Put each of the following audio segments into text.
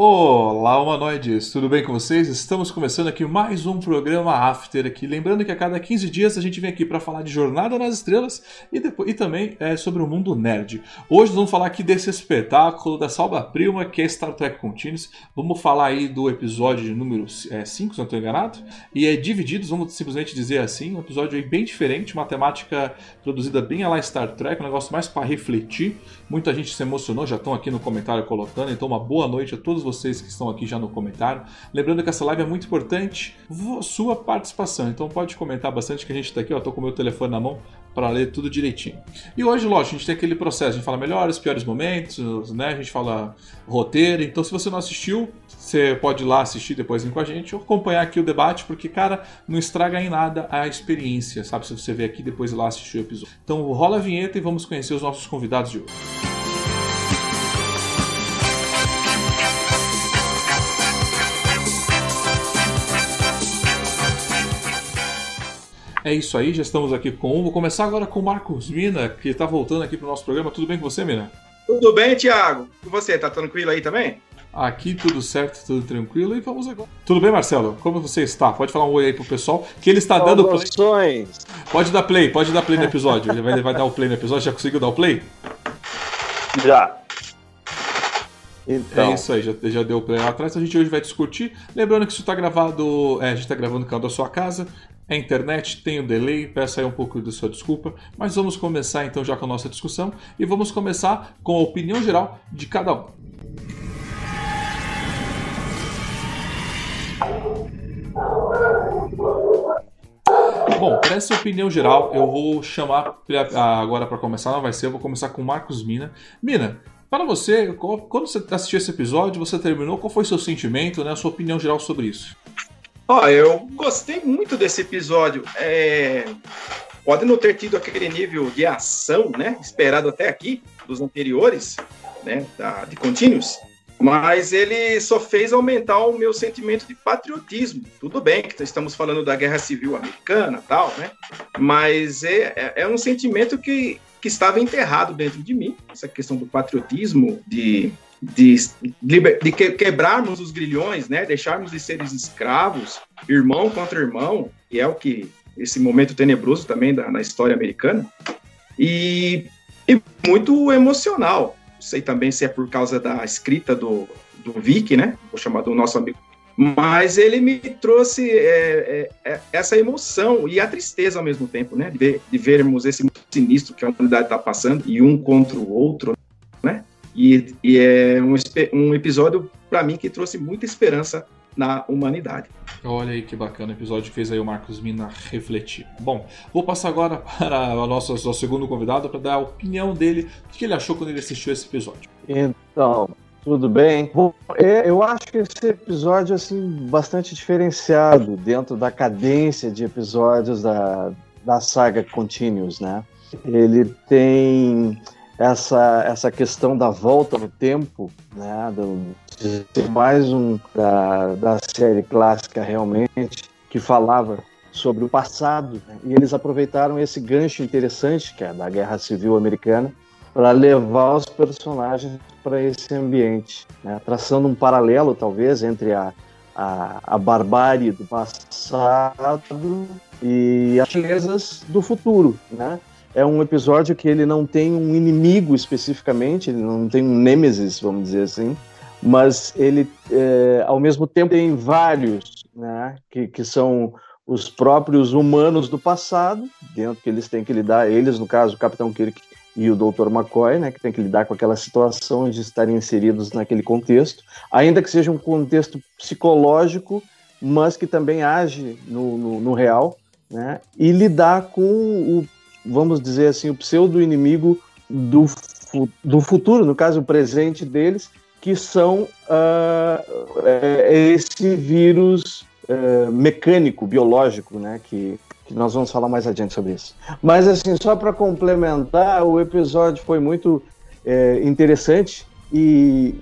Olá, humanoides! Tudo bem com vocês? Estamos começando aqui mais um programa After aqui. Lembrando que a cada 15 dias a gente vem aqui para falar de Jornada nas Estrelas e, depois, e também é, sobre o mundo nerd. Hoje vamos falar aqui desse espetáculo da Salva Prima que é Star Trek Continuous. Vamos falar aí do episódio de número 5, é, se não estou enganado. E é divididos, vamos simplesmente dizer assim, um episódio bem diferente, uma temática produzida bem a lá Star Trek, um negócio mais para refletir. Muita gente se emocionou, já estão aqui no comentário colocando, então uma boa noite a todos vocês que estão aqui já no comentário. Lembrando que essa live é muito importante, sua participação. Então pode comentar bastante que a gente está aqui, tô com o meu telefone na mão para ler tudo direitinho. E hoje, lógico, a gente tem aquele processo, a gente fala melhores, piores momentos, né? A gente fala roteiro. Então, se você não assistiu, você pode ir lá assistir depois com a gente ou acompanhar aqui o debate, porque, cara, não estraga em nada a experiência, sabe? Se você ver aqui depois ir lá assistir o episódio. Então, rola a vinheta e vamos conhecer os nossos convidados de hoje. É isso aí, já estamos aqui com um. Vou começar agora com o Marcos Mina, que está voltando aqui para o nosso programa. Tudo bem com você, Mina? Tudo bem, Thiago? E você, tá tranquilo aí também? Aqui tudo certo, tudo tranquilo e vamos agora. Tudo bem, Marcelo? Como você está? Pode falar um oi aí pro pessoal, que ele está dando play. Pode dar play, pode dar play no episódio. Ele vai, vai dar o play no episódio. Já conseguiu dar o play? Já. Então. É isso aí, já, já deu play lá atrás. A gente hoje vai discutir. Lembrando que isso está gravado. É, a gente está gravando no canal da sua casa. É internet, tem o um delay, peço aí um pouco de sua desculpa, mas vamos começar então já com a nossa discussão e vamos começar com a opinião geral de cada um. Bom, para essa opinião geral, eu vou chamar agora para começar, não vai ser, eu vou começar com Marcos Mina. Mina, para você, quando você assistiu esse episódio, você terminou, qual foi seu sentimento, né, a sua opinião geral sobre isso? Ó, eu gostei muito desse episódio. É... Pode não ter tido aquele nível de ação, né, esperado até aqui, dos anteriores, né, da, de Continuous, mas ele só fez aumentar o meu sentimento de patriotismo. Tudo bem que estamos falando da Guerra Civil Americana, tal, né, mas é, é, é um sentimento que, que estava enterrado dentro de mim, essa questão do patriotismo, de de, de quebrarmos os grilhões, né? Deixarmos de ser escravos, irmão contra irmão, e é o que esse momento tenebroso também da, na história americana. E, e muito emocional. Não sei também se é por causa da escrita do, do Vic, né? Vou chamar do nosso amigo. Mas ele me trouxe é, é, é essa emoção e a tristeza ao mesmo tempo, né? De, de vermos esse sinistro que a humanidade está passando e um contra o outro? E, e é um, um episódio, para mim, que trouxe muita esperança na humanidade. Olha aí que bacana o episódio que fez aí o Marcos Mina refletir. Bom, vou passar agora para o nosso, nosso segundo convidado para dar a opinião dele, o que ele achou quando ele assistiu esse episódio. Então, tudo bem? Bom, é, eu acho que esse episódio assim bastante diferenciado dentro da cadência de episódios da, da saga Continuous, né? Ele tem essa, essa questão da volta no tempo, né, do, ser mais um da, da série clássica realmente, que falava sobre o passado, né, e eles aproveitaram esse gancho interessante, que é da Guerra Civil Americana, para levar os personagens para esse ambiente, né, traçando um paralelo, talvez, entre a, a, a barbárie do passado e as belezas do futuro, né? É um episódio que ele não tem um inimigo especificamente, ele não tem um nêmesis, vamos dizer assim, mas ele, é, ao mesmo tempo, tem vários, né, que, que são os próprios humanos do passado, dentro que eles têm que lidar, eles, no caso, o Capitão Kirk e o Dr. McCoy, né, que tem que lidar com aquela situação de estarem inseridos naquele contexto, ainda que seja um contexto psicológico, mas que também age no, no, no real, né, e lidar com o vamos dizer assim, o pseudo-inimigo do, do futuro, no caso, o presente deles, que são uh, esse vírus uh, mecânico, biológico, né, que, que nós vamos falar mais adiante sobre isso. Mas, assim, só para complementar, o episódio foi muito é, interessante e,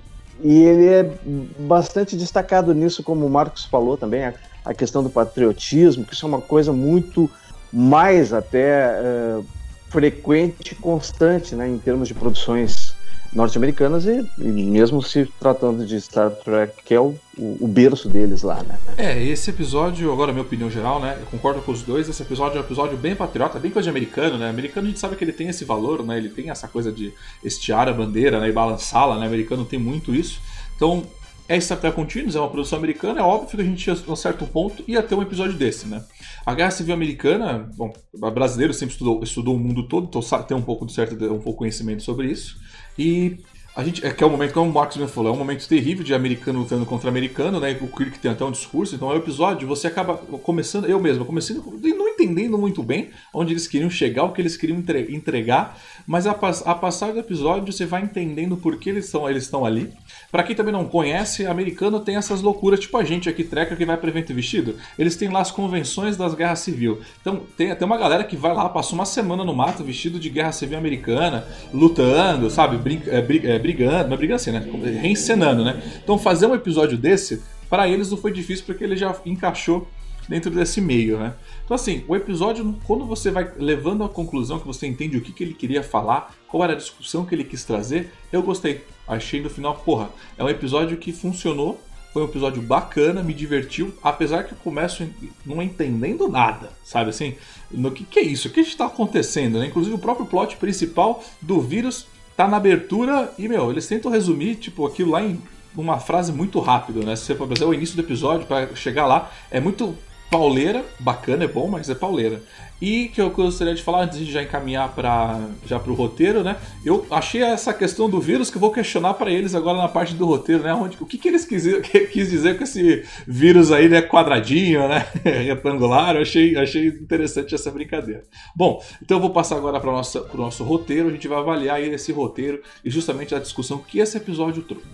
e ele é bastante destacado nisso, como o Marcos falou também, a, a questão do patriotismo, que isso é uma coisa muito mais até uh, frequente e constante né, em termos de produções norte-americanas e, e, mesmo se tratando de Star Trek, que é o, o, o, berço deles lá, né? É, esse episódio, agora minha opinião geral, né? Eu concordo com os dois, esse episódio é um episódio bem patriota, bem coisa de americano, né? Americano a gente sabe que ele tem esse valor, né? Ele tem essa coisa de estiar a bandeira né? e balançá-la, né? Americano tem muito isso. Então, é Star Trek Continuous, é uma produção americana, é óbvio que a gente, a um certo ponto, ia ter um episódio desse, né? A Guerra Civil Americana, bom, brasileiro sempre estudou, estudou o mundo todo, então tem um pouco de certo, um pouco conhecimento sobre isso. E a gente, é que é o momento, como o Marcos me falou, é um momento terrível de americano lutando contra americano, né? O Kirk tem até um discurso, então é um episódio, você acaba começando, eu mesmo, começando não entendendo muito bem onde eles queriam chegar, o que eles queriam entregar, mas a, a passar do episódio você vai entendendo por que eles estão, eles estão ali. Para quem também não conhece, americano tem essas loucuras, tipo a gente aqui, treca, que vai para evento vestido. Eles têm lá as convenções das guerras civil. Então tem até uma galera que vai lá, passa uma semana no mato vestido de guerra civil americana, lutando, sabe, brinca, é, é, brigando, não é brigando assim, né? Reencenando, né? Então fazer um episódio desse, para eles não foi difícil porque ele já encaixou dentro desse meio, né? Então assim, o episódio, quando você vai levando à conclusão que você entende o que, que ele queria falar, qual era a discussão que ele quis trazer, eu gostei. Achei no final, porra, é um episódio que funcionou, foi um episódio bacana, me divertiu, apesar que eu começo não entendendo nada, sabe assim? No que, que é isso? O que está acontecendo? Né? Inclusive o próprio plot principal do vírus tá na abertura e, meu, eles tentam resumir, tipo, aquilo lá em uma frase muito rápido, né? Se você for fazer o início do episódio para chegar lá, é muito pauleira, bacana, é bom, mas é pauleira. E que eu gostaria de falar antes de já encaminhar para já para o roteiro, né? Eu achei essa questão do vírus que eu vou questionar para eles agora na parte do roteiro, né? Onde, o que, que eles quis, quis dizer com esse vírus aí, né? Quadradinho, né? Retangular. Eu achei, achei interessante essa brincadeira. Bom, então eu vou passar agora para o nosso roteiro. A gente vai avaliar esse roteiro e justamente a discussão que esse episódio trouxe.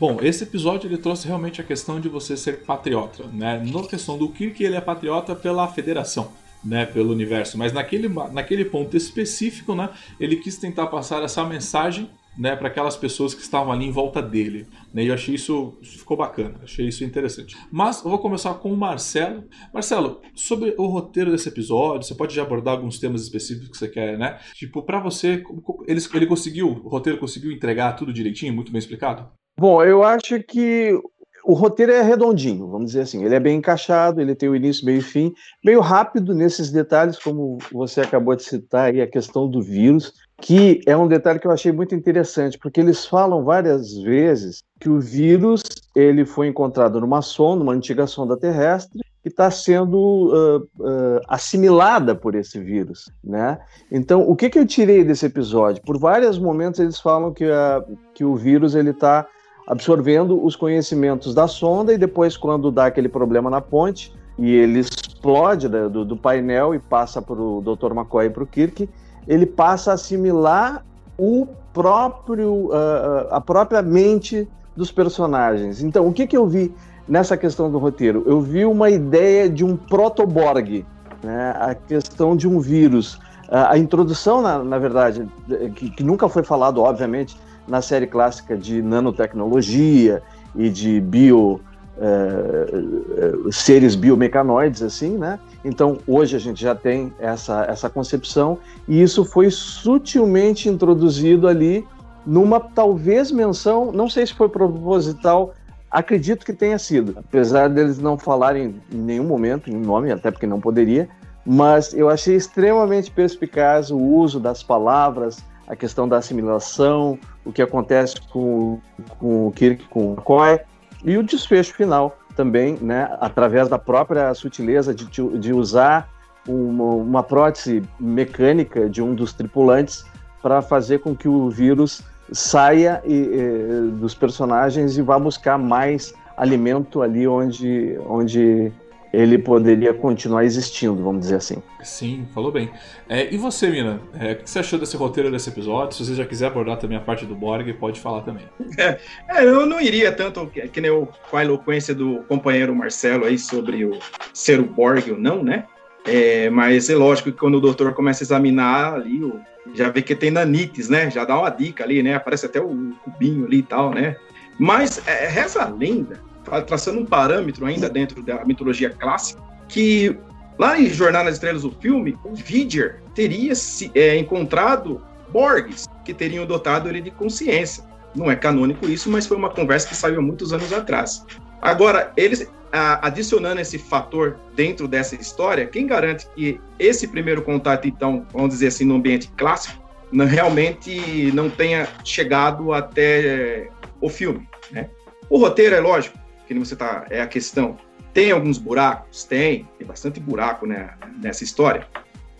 Bom, esse episódio ele trouxe realmente a questão de você ser patriota, né? Na questão do Kirk, ele é patriota pela federação, né, pelo universo, mas naquele, naquele ponto específico, né, ele quis tentar passar essa mensagem né, para aquelas pessoas que estavam ali em volta dele. Né, e eu achei isso, isso, ficou bacana, achei isso interessante. Mas eu vou começar com o Marcelo. Marcelo, sobre o roteiro desse episódio, você pode já abordar alguns temas específicos que você quer, né? Tipo, para você, ele, ele conseguiu, o roteiro conseguiu entregar tudo direitinho, muito bem explicado? Bom, eu acho que o roteiro é redondinho, vamos dizer assim. Ele é bem encaixado, ele tem o início, meio e fim, meio rápido nesses detalhes, como você acabou de citar aí, a questão do vírus, que é um detalhe que eu achei muito interessante, porque eles falam várias vezes que o vírus ele foi encontrado numa sonda, uma antiga sonda terrestre, que está sendo uh, uh, assimilada por esse vírus, né? Então, o que, que eu tirei desse episódio? Por vários momentos eles falam que, que o vírus ele está absorvendo os conhecimentos da sonda e depois, quando dá aquele problema na ponte e ele explode né, do, do, painel e passa para o Dr. McCoy e para o Kirk, ele passa a assimilar o próprio, uh, a própria mente dos personagens. Então, o que, que eu vi nessa questão do roteiro? Eu vi uma ideia de um protoborg, né? a questão de um vírus. A introdução, na, na verdade, que, que nunca foi falado, obviamente, na série clássica de nanotecnologia e de bio é, seres biomecanoides assim, né? Então hoje a gente já tem essa essa concepção e isso foi sutilmente introduzido ali numa talvez menção, não sei se foi proposital, acredito que tenha sido, apesar deles não falarem em nenhum momento em nome, até porque não poderia, mas eu achei extremamente perspicaz o uso das palavras, a questão da assimilação, o que acontece com, com o Kirk, com o McCoy, e o desfecho final também, né, através da própria sutileza de, de usar uma, uma prótese mecânica de um dos tripulantes para fazer com que o vírus saia e, e, dos personagens e vá buscar mais alimento ali onde, onde ele poderia continuar existindo, vamos dizer assim. Sim, falou bem. É, e você, Mina, é, o que você achou desse roteiro desse episódio? Se você já quiser abordar também a parte do Borg, pode falar também. É, é, eu não iria tanto que, que nem o, com a eloquência do companheiro Marcelo aí sobre o ser o Borg ou não, né? É, mas é lógico que quando o doutor começa a examinar ali, já vê que tem nanites, né? Já dá uma dica ali, né? Aparece até o cubinho ali e tal, né? Mas é, reza a lenda, traçando um parâmetro ainda dentro da mitologia clássica, que lá em Jornada nas Estrelas, o filme, o Vidger teria se, é, encontrado Borgs, que teriam dotado ele de consciência. Não é canônico isso, mas foi uma conversa que saiu há muitos anos atrás. Agora, eles adicionando esse fator dentro dessa história, quem garante que esse primeiro contato, então, vamos dizer assim, no ambiente clássico, não, realmente não tenha chegado até o filme, né? O roteiro é lógico, que você tá, é a questão. Tem alguns buracos? Tem, tem bastante buraco né, nessa história.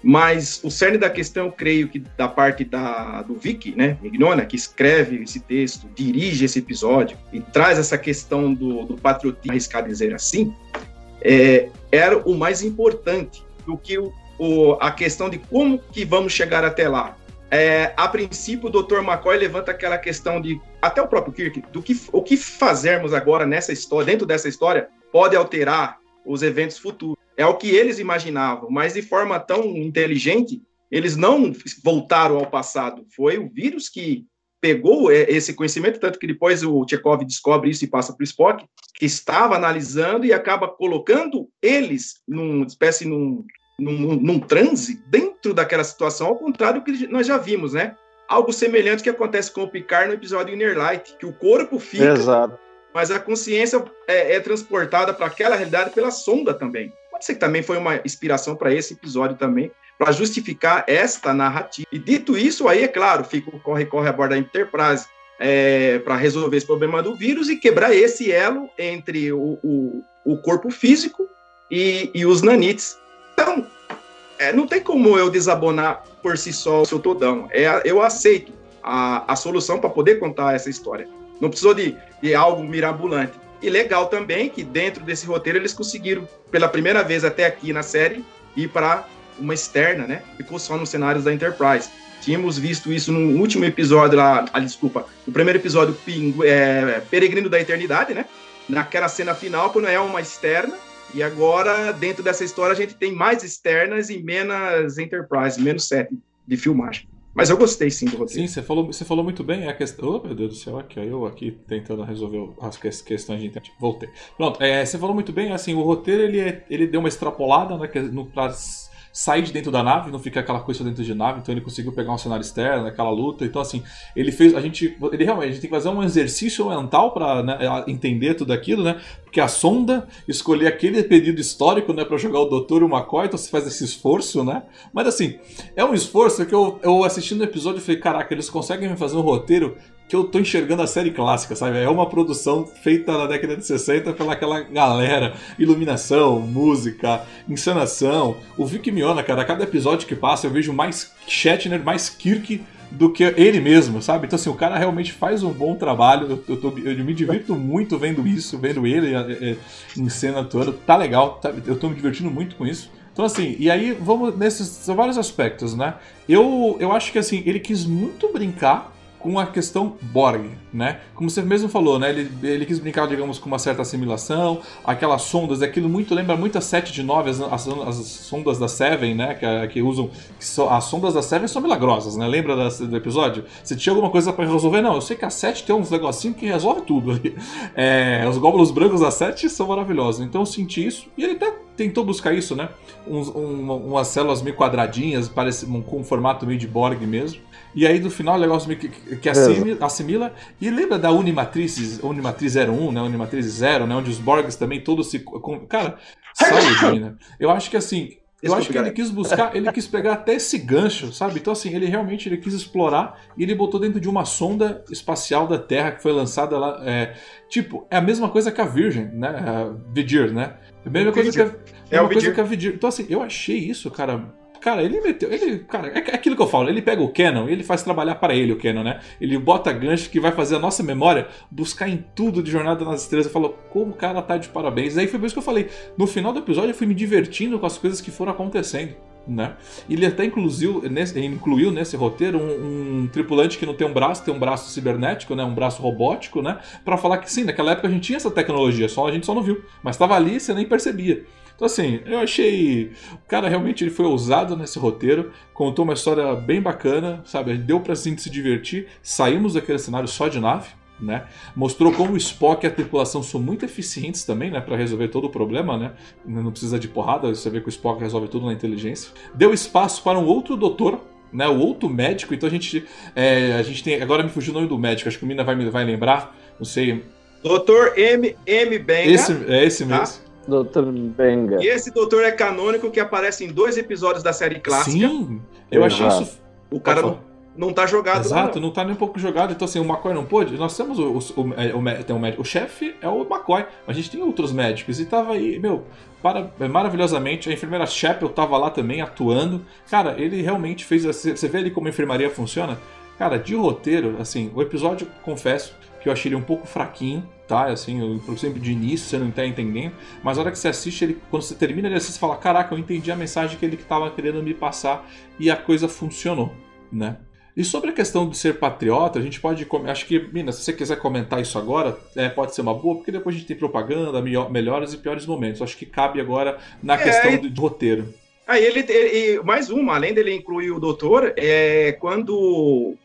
Mas o cerne da questão, eu creio que da parte da, do Vicky, né, Mignona, que escreve esse texto, dirige esse episódio e traz essa questão do, do patriotismo, arriscar dizer assim, é, era o mais importante do que o, o, a questão de como que vamos chegar até lá. É, a princípio, o Dr. McCoy levanta aquela questão de, até o próprio Kirk, do que, o que fazermos agora nessa história, dentro dessa história, pode alterar os eventos futuros. É o que eles imaginavam, mas de forma tão inteligente, eles não voltaram ao passado. Foi o vírus que pegou esse conhecimento, tanto que depois o Chekhov descobre isso e passa para o Spock, que estava analisando e acaba colocando eles numa espécie num, num, num transe dentro daquela situação, ao contrário do que nós já vimos, né? Algo semelhante que acontece com o Picard no episódio Inner Light, que o corpo fica, Exato. mas a consciência é, é transportada para aquela realidade pela sonda também. Pode ser que também foi uma inspiração para esse episódio também, para justificar esta narrativa. E dito isso, aí, é claro, fica o corre-corre a bordo da Enterprise é, para resolver esse problema do vírus e quebrar esse elo entre o, o, o corpo físico e, e, os nanites. Então, é, não tem como eu desabonar por si só o seu todão. É, eu aceito a, a solução para poder contar essa história. Não precisou de, de algo mirabolante. E legal também que dentro desse roteiro eles conseguiram, pela primeira vez até aqui na série, ir para uma externa, né? Ficou só nos cenários da Enterprise. Tínhamos visto isso no último episódio lá, ah, desculpa, no primeiro episódio, Pingu, é, Peregrino da Eternidade, né? Naquela cena final, quando é uma externa, e agora, dentro dessa história, a gente tem mais externas e menos Enterprise, menos sete de filmagem. Mas eu gostei sim do roteiro. Sim, você falou, você falou muito bem. É a questão. Oh, meu Deus do céu, aqui, eu aqui tentando resolver as questões de internet. Voltei. Pronto, é, você falou muito bem. Assim, o roteiro ele, é, ele deu uma extrapolada né, no, pra sair de dentro da nave, não fica aquela coisa dentro de nave, então ele conseguiu pegar um cenário externo, aquela luta. Então, assim, ele fez. A gente. Ele realmente a gente tem que fazer um exercício mental para né, entender tudo aquilo, né? Porque a sonda, escolher aquele período histórico, né, para jogar o Doutor e o McCoy, então você faz esse esforço, né? Mas assim, é um esforço que eu, eu assistindo o episódio e falei, caraca, eles conseguem me fazer um roteiro que eu tô enxergando a série clássica, sabe? É uma produção feita na década de 60 pela aquela galera, iluminação, música, encenação. O Vic Miona, cara, a cada episódio que passa eu vejo mais Shatner, mais Kirk do que ele mesmo, sabe? Então, assim, o cara realmente faz um bom trabalho. Eu, eu, eu me divirto muito vendo isso, vendo ele é, é, em cena toda. Tá legal, tá, eu tô me divertindo muito com isso. Então, assim, e aí vamos nesses. Vários aspectos, né? Eu, eu acho que, assim, ele quis muito brincar com a questão Borg, né? Como você mesmo falou, né? Ele, ele quis brincar, digamos, com uma certa assimilação, aquelas sondas, aquilo muito lembra muito a 7 de 9, as, as, as sondas da Seven, né? Que, que usam. Que so, as sondas da Seven são milagrosas, né? Lembra do episódio? Se tinha alguma coisa para resolver, não. Eu sei que a 7 tem uns negocinhos que resolve tudo ali. É, os glóbulos brancos da 7 são maravilhosos. Então eu senti isso e ele até tentou buscar isso, né? Uns, um, umas células meio quadradinhas, parece, com um formato meio de Borg mesmo. E aí no final o negócio meio que, que assimila, assimila, E lembra da Unimatriz, Unimatriz 01, né? Unimatriz 0, né? Onde os Borgs também todos se. Cara, saúde, né? Eu acho que assim. Eu acho que ele quis buscar, ele quis pegar até esse gancho, sabe? Então, assim, ele realmente ele quis explorar e ele botou dentro de uma sonda espacial da Terra que foi lançada lá. É, tipo, é a mesma coisa que a Virgin, né? A Vigir, né? É a mesma coisa que a, é, coisa que a Vigir. Então, assim, eu achei isso, cara, Cara, ele meteu. Ele, cara, é aquilo que eu falo. Ele pega o Canon e ele faz trabalhar para ele o Canon, né? Ele bota gancho que vai fazer a nossa memória buscar em tudo de Jornada nas Estrelas. Eu falo, como o cara tá de parabéns. Aí foi por isso que eu falei. No final do episódio eu fui me divertindo com as coisas que foram acontecendo. Né? Ele até incluiu nesse, incluiu nesse roteiro um, um, tripulante que não tem um braço, tem um braço cibernético, né? um braço robótico, né? para falar que sim, naquela época a gente tinha essa tecnologia, só a gente só não viu, mas estava ali e você nem percebia. Então, assim, eu achei. O cara realmente ele foi ousado nesse roteiro, contou uma história bem bacana, sabe? Deu pra gente se divertir. Saímos daquele cenário só de nave. Né? Mostrou como o Spock e a tripulação são muito eficientes também, né, para resolver todo o problema, né? Não precisa de porrada, você vê que o Spock resolve tudo na inteligência. Deu espaço para um outro doutor, né, o outro médico. Então a gente, é, a gente tem, agora me fugiu o nome do médico, acho que o Mina vai vai lembrar, não sei. Doutor M M Benga. Esse é esse tá? mesmo. Tá? Doutor Benga. E esse doutor é canônico que aparece em dois episódios da série clássica. Sim, eu achei isso. O cara não, não tá jogado. Exato, não. não tá nem um pouco jogado. Então, assim, o McCoy não pôde. Nós temos o, o, o, é, o, tem um médico. O chefe é o McCoy, mas a gente tem outros médicos. E tava aí, meu, para, maravilhosamente. A enfermeira Shepel tava lá também atuando. Cara, ele realmente fez. Você vê ali como a enfermaria funciona? Cara, de roteiro, assim, o episódio, confesso, que eu achei ele um pouco fraquinho, tá? Assim, eu, por exemplo, de início você não tá entendendo, mas na hora que você assiste, ele, quando você termina ele assiste, você fala: Caraca, eu entendi a mensagem que ele estava querendo me passar e a coisa funcionou, né? E sobre a questão de ser patriota, a gente pode. Acho que, Mina, se você quiser comentar isso agora, é, pode ser uma boa, porque depois a gente tem propaganda, melhores e piores momentos. Acho que cabe agora na é, questão de, de roteiro. Aí ele, ele, mais uma, além dele incluir o doutor, é quando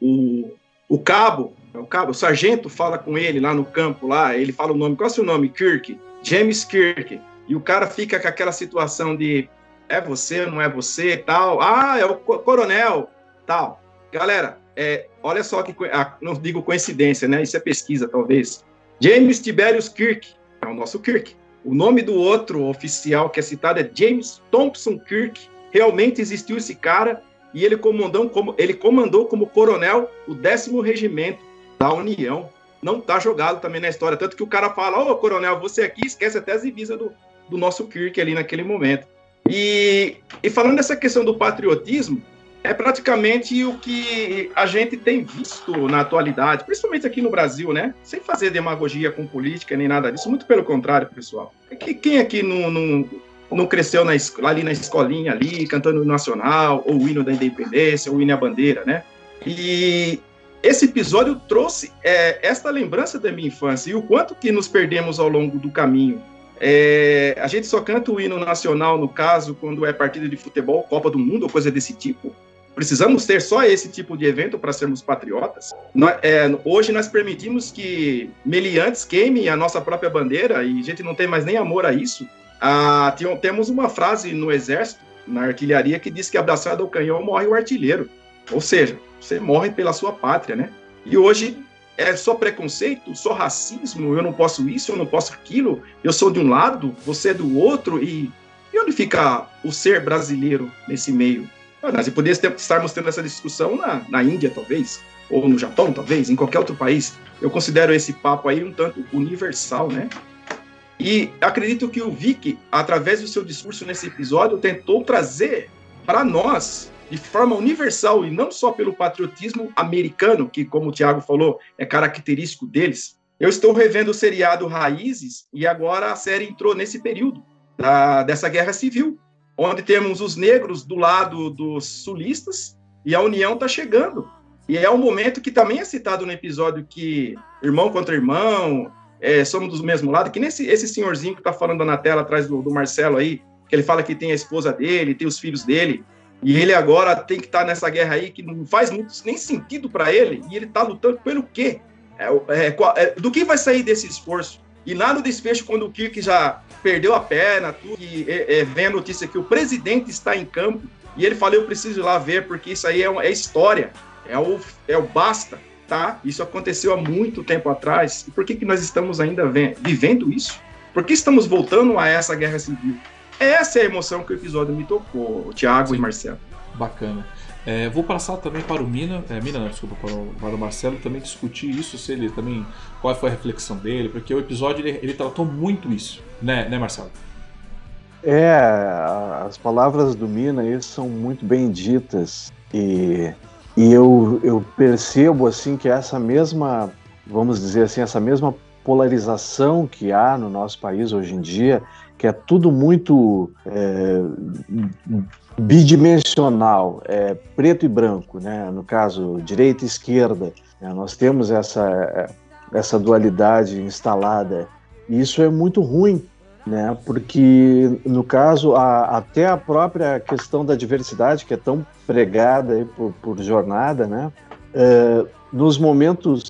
o, o cabo, o cabo, o sargento fala com ele lá no campo, lá, ele fala o nome, qual é o seu nome? Kirk, James Kirk. E o cara fica com aquela situação de é você, não é você, tal. Ah, é o coronel, tal. Galera, é, olha só que ah, não digo coincidência, né? Isso é pesquisa, talvez. James Tiberius Kirk é o nosso Kirk. O nome do outro oficial que é citado é James Thompson Kirk. Realmente existiu esse cara e ele comandou como, ele comandou como coronel o décimo regimento da União. Não está jogado também na história. Tanto que o cara fala: Ô, coronel, você aqui esquece até as divisas do, do nosso Kirk ali naquele momento. E, e falando dessa questão do patriotismo, é praticamente o que a gente tem visto na atualidade, principalmente aqui no Brasil, né? Sem fazer demagogia com política nem nada disso, muito pelo contrário, pessoal. É quem aqui não, não, não cresceu na, ali na escolinha, ali, cantando o nacional, ou o hino da independência, ou o hino à bandeira, né? E esse episódio trouxe é, esta lembrança da minha infância e o quanto que nos perdemos ao longo do caminho. É, a gente só canta o hino nacional, no caso, quando é partida de futebol, Copa do Mundo ou coisa desse tipo. Precisamos ter só esse tipo de evento para sermos patriotas? Nós, é, hoje nós permitimos que meliantes queimem a nossa própria bandeira e a gente não tem mais nem amor a isso. Ah, uma frase no Exército, na artilharia, que diz que abraçado ao canhão morre o artilheiro. Ou seja, você morre pela sua pátria, né? E hoje é só preconceito, só racismo, eu não posso isso, eu não posso aquilo, eu sou de um lado, você é do outro, e, e onde fica o ser brasileiro nesse meio? Nós poderíamos estarmos tendo essa discussão na, na Índia, talvez, ou no Japão, talvez, em qualquer outro país. Eu considero esse papo aí um tanto universal, né? E acredito que o Vic, através do seu discurso nesse episódio, tentou trazer para nós, de forma universal, e não só pelo patriotismo americano, que, como o Tiago falou, é característico deles. Eu estou revendo o seriado Raízes, e agora a série entrou nesse período da, dessa guerra civil onde temos os negros do lado dos sulistas e a União está chegando. E é um momento que também é citado no episódio que irmão contra irmão, é, somos do mesmo lado, que nesse esse senhorzinho que está falando na tela atrás do, do, Marcelo aí, que ele fala que tem a esposa dele, tem os filhos dele, e ele agora tem que estar tá nessa guerra aí que não faz muito, nem sentido para ele, e ele está lutando pelo quê? É, é, é, do que vai sair desse esforço? E lá no desfecho, quando o Kirk já perdeu a perna, tudo, e é, vem a notícia que o presidente está em campo, e ele falou, eu preciso ir lá ver, porque isso aí é, é história, é o, é o basta, tá? Isso aconteceu há muito tempo atrás, e por que, que nós estamos ainda vivendo isso? Por que estamos voltando a essa guerra civil? Essa é a emoção que o episódio me tocou, Tiago e Marcelo. Bacana. É, vou passar também para o Mina, é, Mina não, desculpa, para o, para o, Marcelo também discutir isso, se ele também, qual foi a reflexão dele, porque o episódio ele, ele tratou muito isso, né, né Marcelo? É, as palavras do Mina aí são muito bem ditas e, e eu, eu percebo assim que essa mesma, vamos dizer assim, essa mesma polarização que há no nosso país hoje em dia, que é tudo muito é, bidimensional, é, preto e branco, né? no caso, direita e esquerda. Né? Nós temos essa, essa dualidade instalada. E isso é muito ruim né? Porque no caso a, até a própria questão da diversidade que é tão pregada por, por jornada, né? É, nos momentos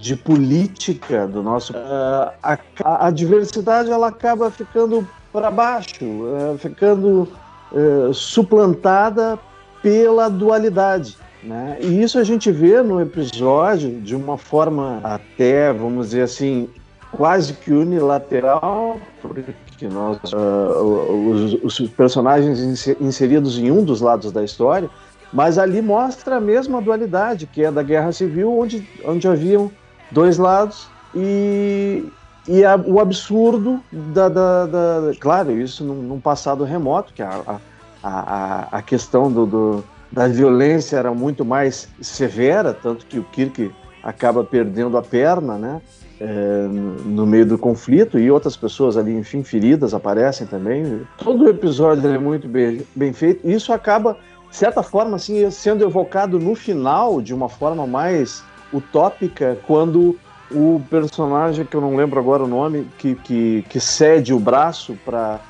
de política do nosso uh, a, a, diversidade ela acaba ficando para baixo, uh, ficando uh, suplantada pela dualidade. Né? E isso a gente vê no episódio de uma forma até, vamos dizer assim, quase que unilateral, porque nós, os, os personagens inseridos em um dos lados da história, mas ali mostra a mesma dualidade, que é da guerra civil, onde, onde haviam dois lados e, e a, o absurdo da, da, da, Claro, isso num, num, passado remoto, que a, a, a, questão do, do, da violência era muito mais severa, tanto que o Kirk acaba perdendo a perna, né? É, no meio do conflito e outras pessoas ali, enfim, feridas aparecem também. Todo o episódio é muito bem, bem feito. E isso acaba, de certa forma, assim, sendo evocado no final de uma forma mais utópica quando o personagem, que eu não lembro agora o nome, que, que, que cede o braço para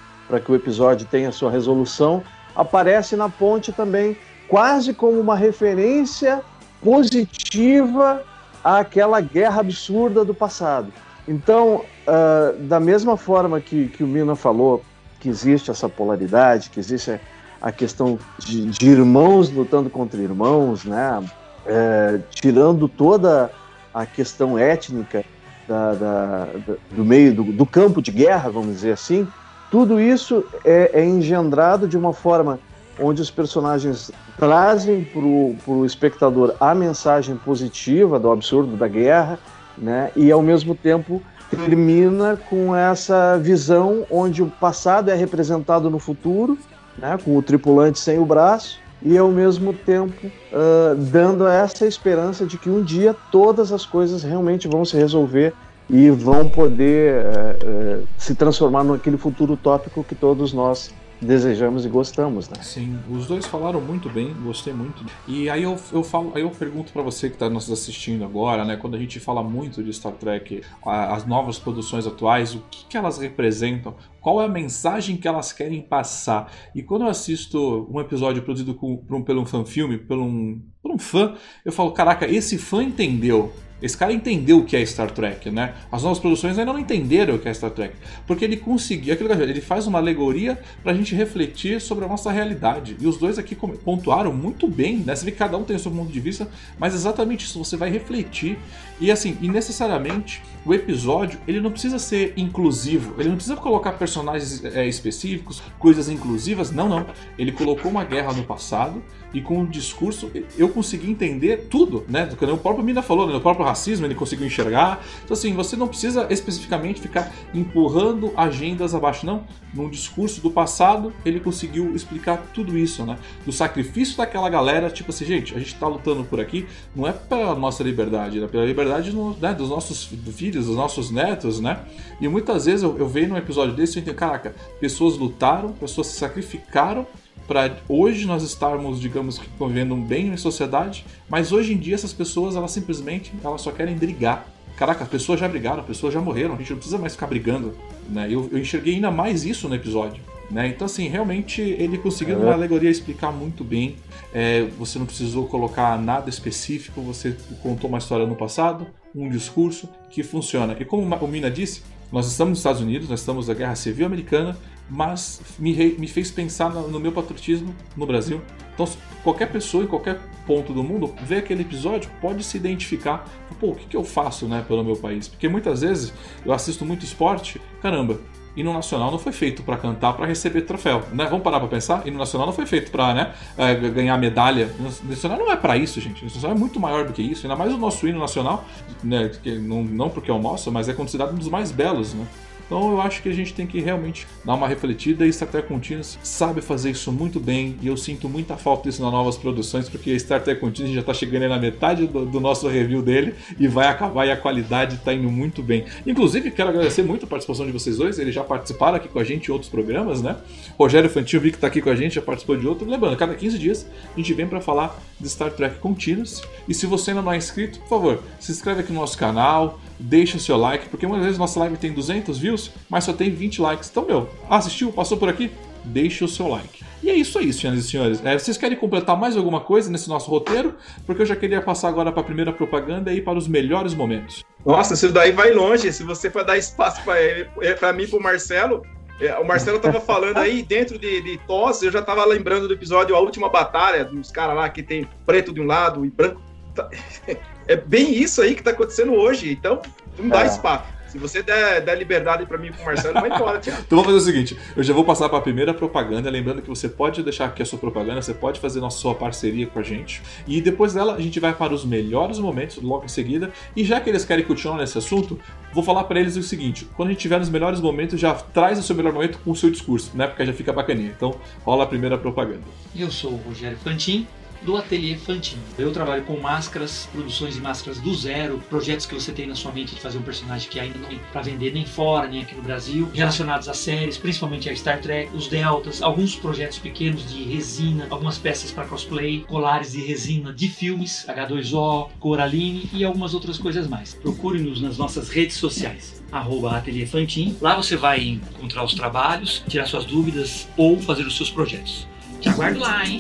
que o episódio tenha sua resolução, aparece na ponte também, quase como uma referência positiva àquela guerra absurda do passado. Então, uh, da mesma forma que, que o Mina falou, que existe essa polaridade, que existe a questão de, de irmãos lutando contra irmãos, né? É, tirando toda a questão étnica da, da, da, do meio do, do, campo de guerra, vamos dizer assim, tudo isso é, é engendrado de uma forma onde os personagens trazem para o espectador a mensagem positiva do absurdo da guerra, né? E ao mesmo tempo termina com essa visão onde o passado é representado no futuro, né? Com o tripulante sem o braço e ao mesmo tempo uh, dando essa esperança de que um dia todas as coisas realmente vão se resolver e vão poder uh, uh, se transformar naquele futuro utópico que todos nós desejamos e gostamos, né? Sim, os dois falaram muito bem, gostei muito. E aí eu, eu falo, aí eu pergunto para você que está nos assistindo agora, né? Quando a gente fala muito de Star Trek, as novas produções atuais, o que, que elas representam? Qual é a mensagem que elas querem passar? E quando eu assisto um episódio produzido com, por um, pelo um fã filme, por um, por um fã, eu falo, caraca, esse fã entendeu esse cara entendeu o que é Star Trek, né? As novas produções ainda não entenderam o que é Star Trek. Porque ele conseguiu, aquilo que ele faz uma alegoria pra gente refletir sobre a nossa realidade. E os dois aqui pontuaram muito bem, né? Você vê que cada um tem o seu ponto de vista, mas exatamente isso, você vai refletir. E assim, e necessariamente o episódio ele não precisa ser inclusivo, ele não precisa colocar personagens é, específicos, coisas inclusivas, não, não. Ele colocou uma guerra no passado e com o discurso eu consegui entender tudo, né? Do que o próprio Mina falou, né? o próprio racismo ele conseguiu enxergar. Então, assim, você não precisa especificamente ficar empurrando agendas abaixo, não. No discurso do passado, ele conseguiu explicar tudo isso, né? Do sacrifício daquela galera, tipo assim, gente, a gente tá lutando por aqui, não é pela nossa liberdade, é pela liberdade né, dos nossos filhos, dos nossos netos, né? E muitas vezes eu, eu vejo num episódio desse e eu entendo, caraca, pessoas lutaram, pessoas se sacrificaram para hoje nós estarmos, digamos que convivendo bem em sociedade, mas hoje em dia essas pessoas elas simplesmente elas só querem brigar. Caraca, as pessoas já brigaram, as pessoas já morreram, a gente não precisa mais ficar brigando. Né? Eu, eu enxerguei ainda mais isso no episódio. Né? Então, assim, realmente ele conseguiu, numa alegoria, explicar muito bem. É, você não precisou colocar nada específico, você contou uma história no passado, um discurso que funciona. E como o Mina disse, nós estamos nos Estados Unidos, nós estamos na Guerra Civil Americana, mas me, me fez pensar no, meu patriotismo no Brasil. Então, qualquer pessoa em qualquer ponto do mundo vê aquele episódio, pode se identificar. Pô, o que, que eu faço né, pelo meu país? Porque muitas vezes eu assisto muito esporte, caramba, hino nacional não foi feito para cantar, para receber troféu, né? Vamos parar para pensar? Hino nacional não foi feito para, né, é, ganhar medalha. Hino nacional não é para isso, gente. Hino nacional é muito maior do que isso. Ainda mais o nosso hino nacional, né, não, não porque é o nosso, mas é considerado um dos mais belos, né? Então eu acho que a gente tem que realmente dar uma refletida e Star Trek Continuous sabe fazer isso muito bem e eu sinto muita falta disso nas novas produções porque Star Trek Continuous já está chegando na metade do, do, nosso review dele e vai acabar e a qualidade está indo muito bem. Inclusive quero agradecer muito a participação de vocês dois, eles já participaram aqui com a gente em outros programas, né? Rogério Fantil, vi que está aqui com a gente, já participou de outro. Lembrando, cada 15 dias a gente vem para falar de Star Trek Continuous e se você ainda não é inscrito, por favor, se inscreve aqui no nosso canal, deixa o seu like, porque muitas vezes nossa live tem 200 views, mas só tem 20 likes. Então, meu, assistiu, passou por aqui? Deixa o seu like. E é isso aí, senhoras e senhores. É, vocês querem completar mais alguma coisa nesse nosso roteiro? Porque eu já queria passar agora para a primeira propaganda e para os melhores momentos. Nossa, isso daí vai longe. Se você for dar espaço para mim e para o Marcelo, é, o Marcelo tava falando aí, dentro de, de tosse, eu já tava lembrando do episódio A Última Batalha, dos caras lá que tem preto de um lado e branco. É bem isso aí que tá acontecendo hoje. Então, não dá é. espaço. Se você der, der liberdade para mim e pro Marcelo, vai embora, Thiago. então vamos fazer o seguinte: eu já vou passar para a primeira propaganda. Lembrando que você pode deixar aqui a sua propaganda, você pode fazer nossa sua parceria com a gente. E depois dela, a gente vai para os melhores momentos, logo em seguida. E já que eles querem continuar nesse assunto, vou falar para eles o seguinte: quando a gente tiver nos melhores momentos, já traz o seu melhor momento com o seu discurso, né? Porque já fica bacaninha. Então rola a primeira propaganda. Eu sou o Rogério Fantin do Ateliê Fantino. Eu trabalho com máscaras, produções de máscaras do zero, projetos que você tem na sua mente de fazer um personagem que ainda não tem para vender nem fora, nem aqui no Brasil, relacionados a séries, principalmente a Star Trek, os Deltas, alguns projetos pequenos de resina, algumas peças para cosplay, colares de resina de filmes, H2O, Coraline e algumas outras coisas mais. Procure-nos nas nossas redes sociais arroba Ateliê Fantin. Lá você vai encontrar os trabalhos, tirar suas dúvidas ou fazer os seus projetos. Te aguardo lá, hein?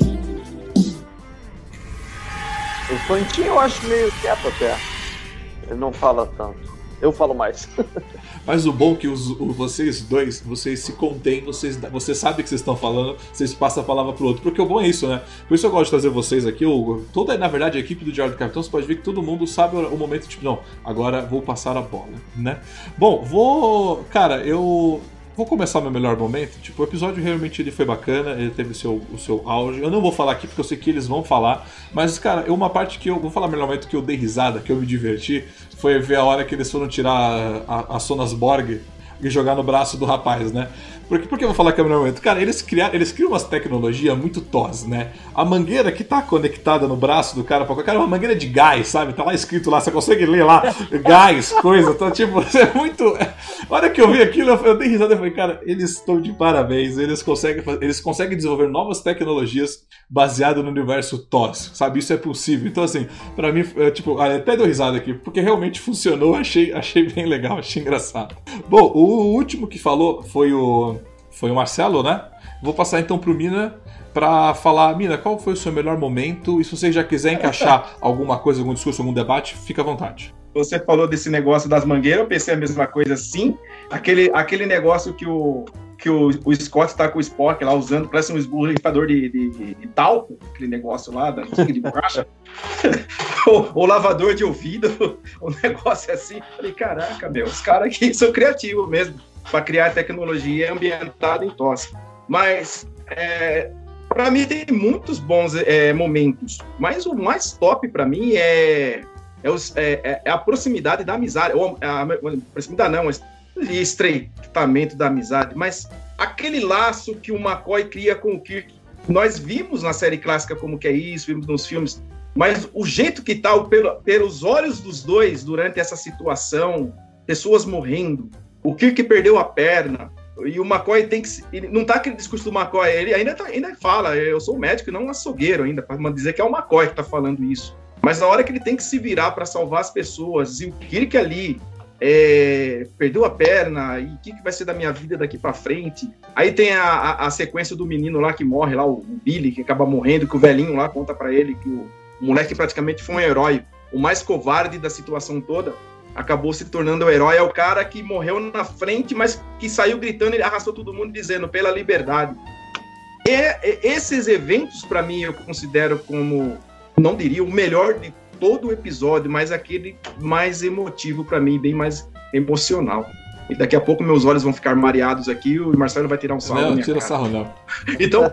O Fantinho eu acho meio quieto até. Ele não fala tanto. Eu falo mais. Mas o bom é que os, vocês dois, vocês se contêm, vocês, você sabe o que vocês estão falando, vocês passam a palavra pro outro. Porque o bom é isso, né? Por isso eu gosto de trazer vocês aqui. O, toda, na verdade, a equipe do Diário do Capitão, você pode ver que todo mundo sabe o, o momento, tipo, não, agora vou passar a bola, né? Bom, vou. Cara, eu vou começar meu melhor momento. Tipo, o episódio realmente ele foi bacana, ele teve seu, o seu auge. Eu não vou falar aqui porque eu sei que eles vão falar, mas, cara, uma parte que eu vou falar melhor momento que eu dei risada, que eu me diverti, foi ver a hora que eles foram tirar a, a Sonas Borg e jogar no braço do rapaz, né? Porque, por que eu vou falar que é momento? Cara, eles, criaram, eles criam umas tecnologias muito tos, né? A mangueira que tá conectada no braço do cara, cara, é uma mangueira de gás, sabe? Tá lá escrito lá, você consegue ler lá, gás, coisa, então, tipo, é muito. A hora que eu vi aquilo, eu dei risada e falei, cara, eles estão de parabéns, eles conseguem, eles conseguem desenvolver novas tecnologias baseadas no universo TOS, sabe? Isso é possível. Então, assim, pra mim, é, tipo, até deu risada aqui, porque realmente funcionou, achei, achei bem legal, achei engraçado. Bom, o último que falou foi o foi o Marcelo, né? Vou passar então pro Mina para falar, Mina, qual foi o seu melhor momento? E se você já quiser encaixar alguma coisa, algum discurso, algum debate, fica à vontade. Você falou desse negócio das mangueiras, eu pensei a mesma coisa sim. Aquele, aquele negócio que o, que o, o Scott tá com o Spock lá usando, parece um esborrifador de, de, de, talco, aquele negócio lá, da de borracha. o, o, lavador de ouvido, um negócio assim. Falei, caraca, meu, os caras aqui são criativos mesmo para criar tecnologia ambientada em tosse. Mas, é, para mim, tem muitos bons é, momentos, mas o mais top para mim é, é, os, é, é, a proximidade da amizade, ou a, a proximidade não, o estreitamento da amizade, mas aquele laço que o McCoy cria com o Kirk. Nós vimos na série clássica como que é isso, vimos nos filmes, mas o jeito que tá, pelo, pelos olhos dos dois durante essa situação, pessoas morrendo, o Kirk perdeu a perna, e o McCoy tem que. Não tá aquele discurso do McCoy, ele ainda, tá, ainda fala, eu sou médico e não um açougueiro ainda, para dizer que é o McCoy que tá falando isso. Mas na hora que ele tem que se virar para salvar as pessoas, e o Kirk ali é, perdeu a perna, e o que, que vai ser da minha vida daqui para frente? Aí tem a, a, a, sequência do menino lá que morre, lá, o, o Billy, que acaba morrendo, que o velhinho lá conta para ele que o, o moleque praticamente foi um herói, o mais covarde da situação toda acabou se tornando o herói, é o cara que morreu na frente, mas que saiu gritando e arrastou todo mundo dizendo pela liberdade. E, esses eventos, para mim, eu considero como, não diria o melhor de todo o episódio, mas aquele mais emotivo para mim, bem mais emocional. E daqui a pouco meus olhos vão ficar mareados aqui e o Marcelo vai tirar um sarro. Não, tira sarro, não. então,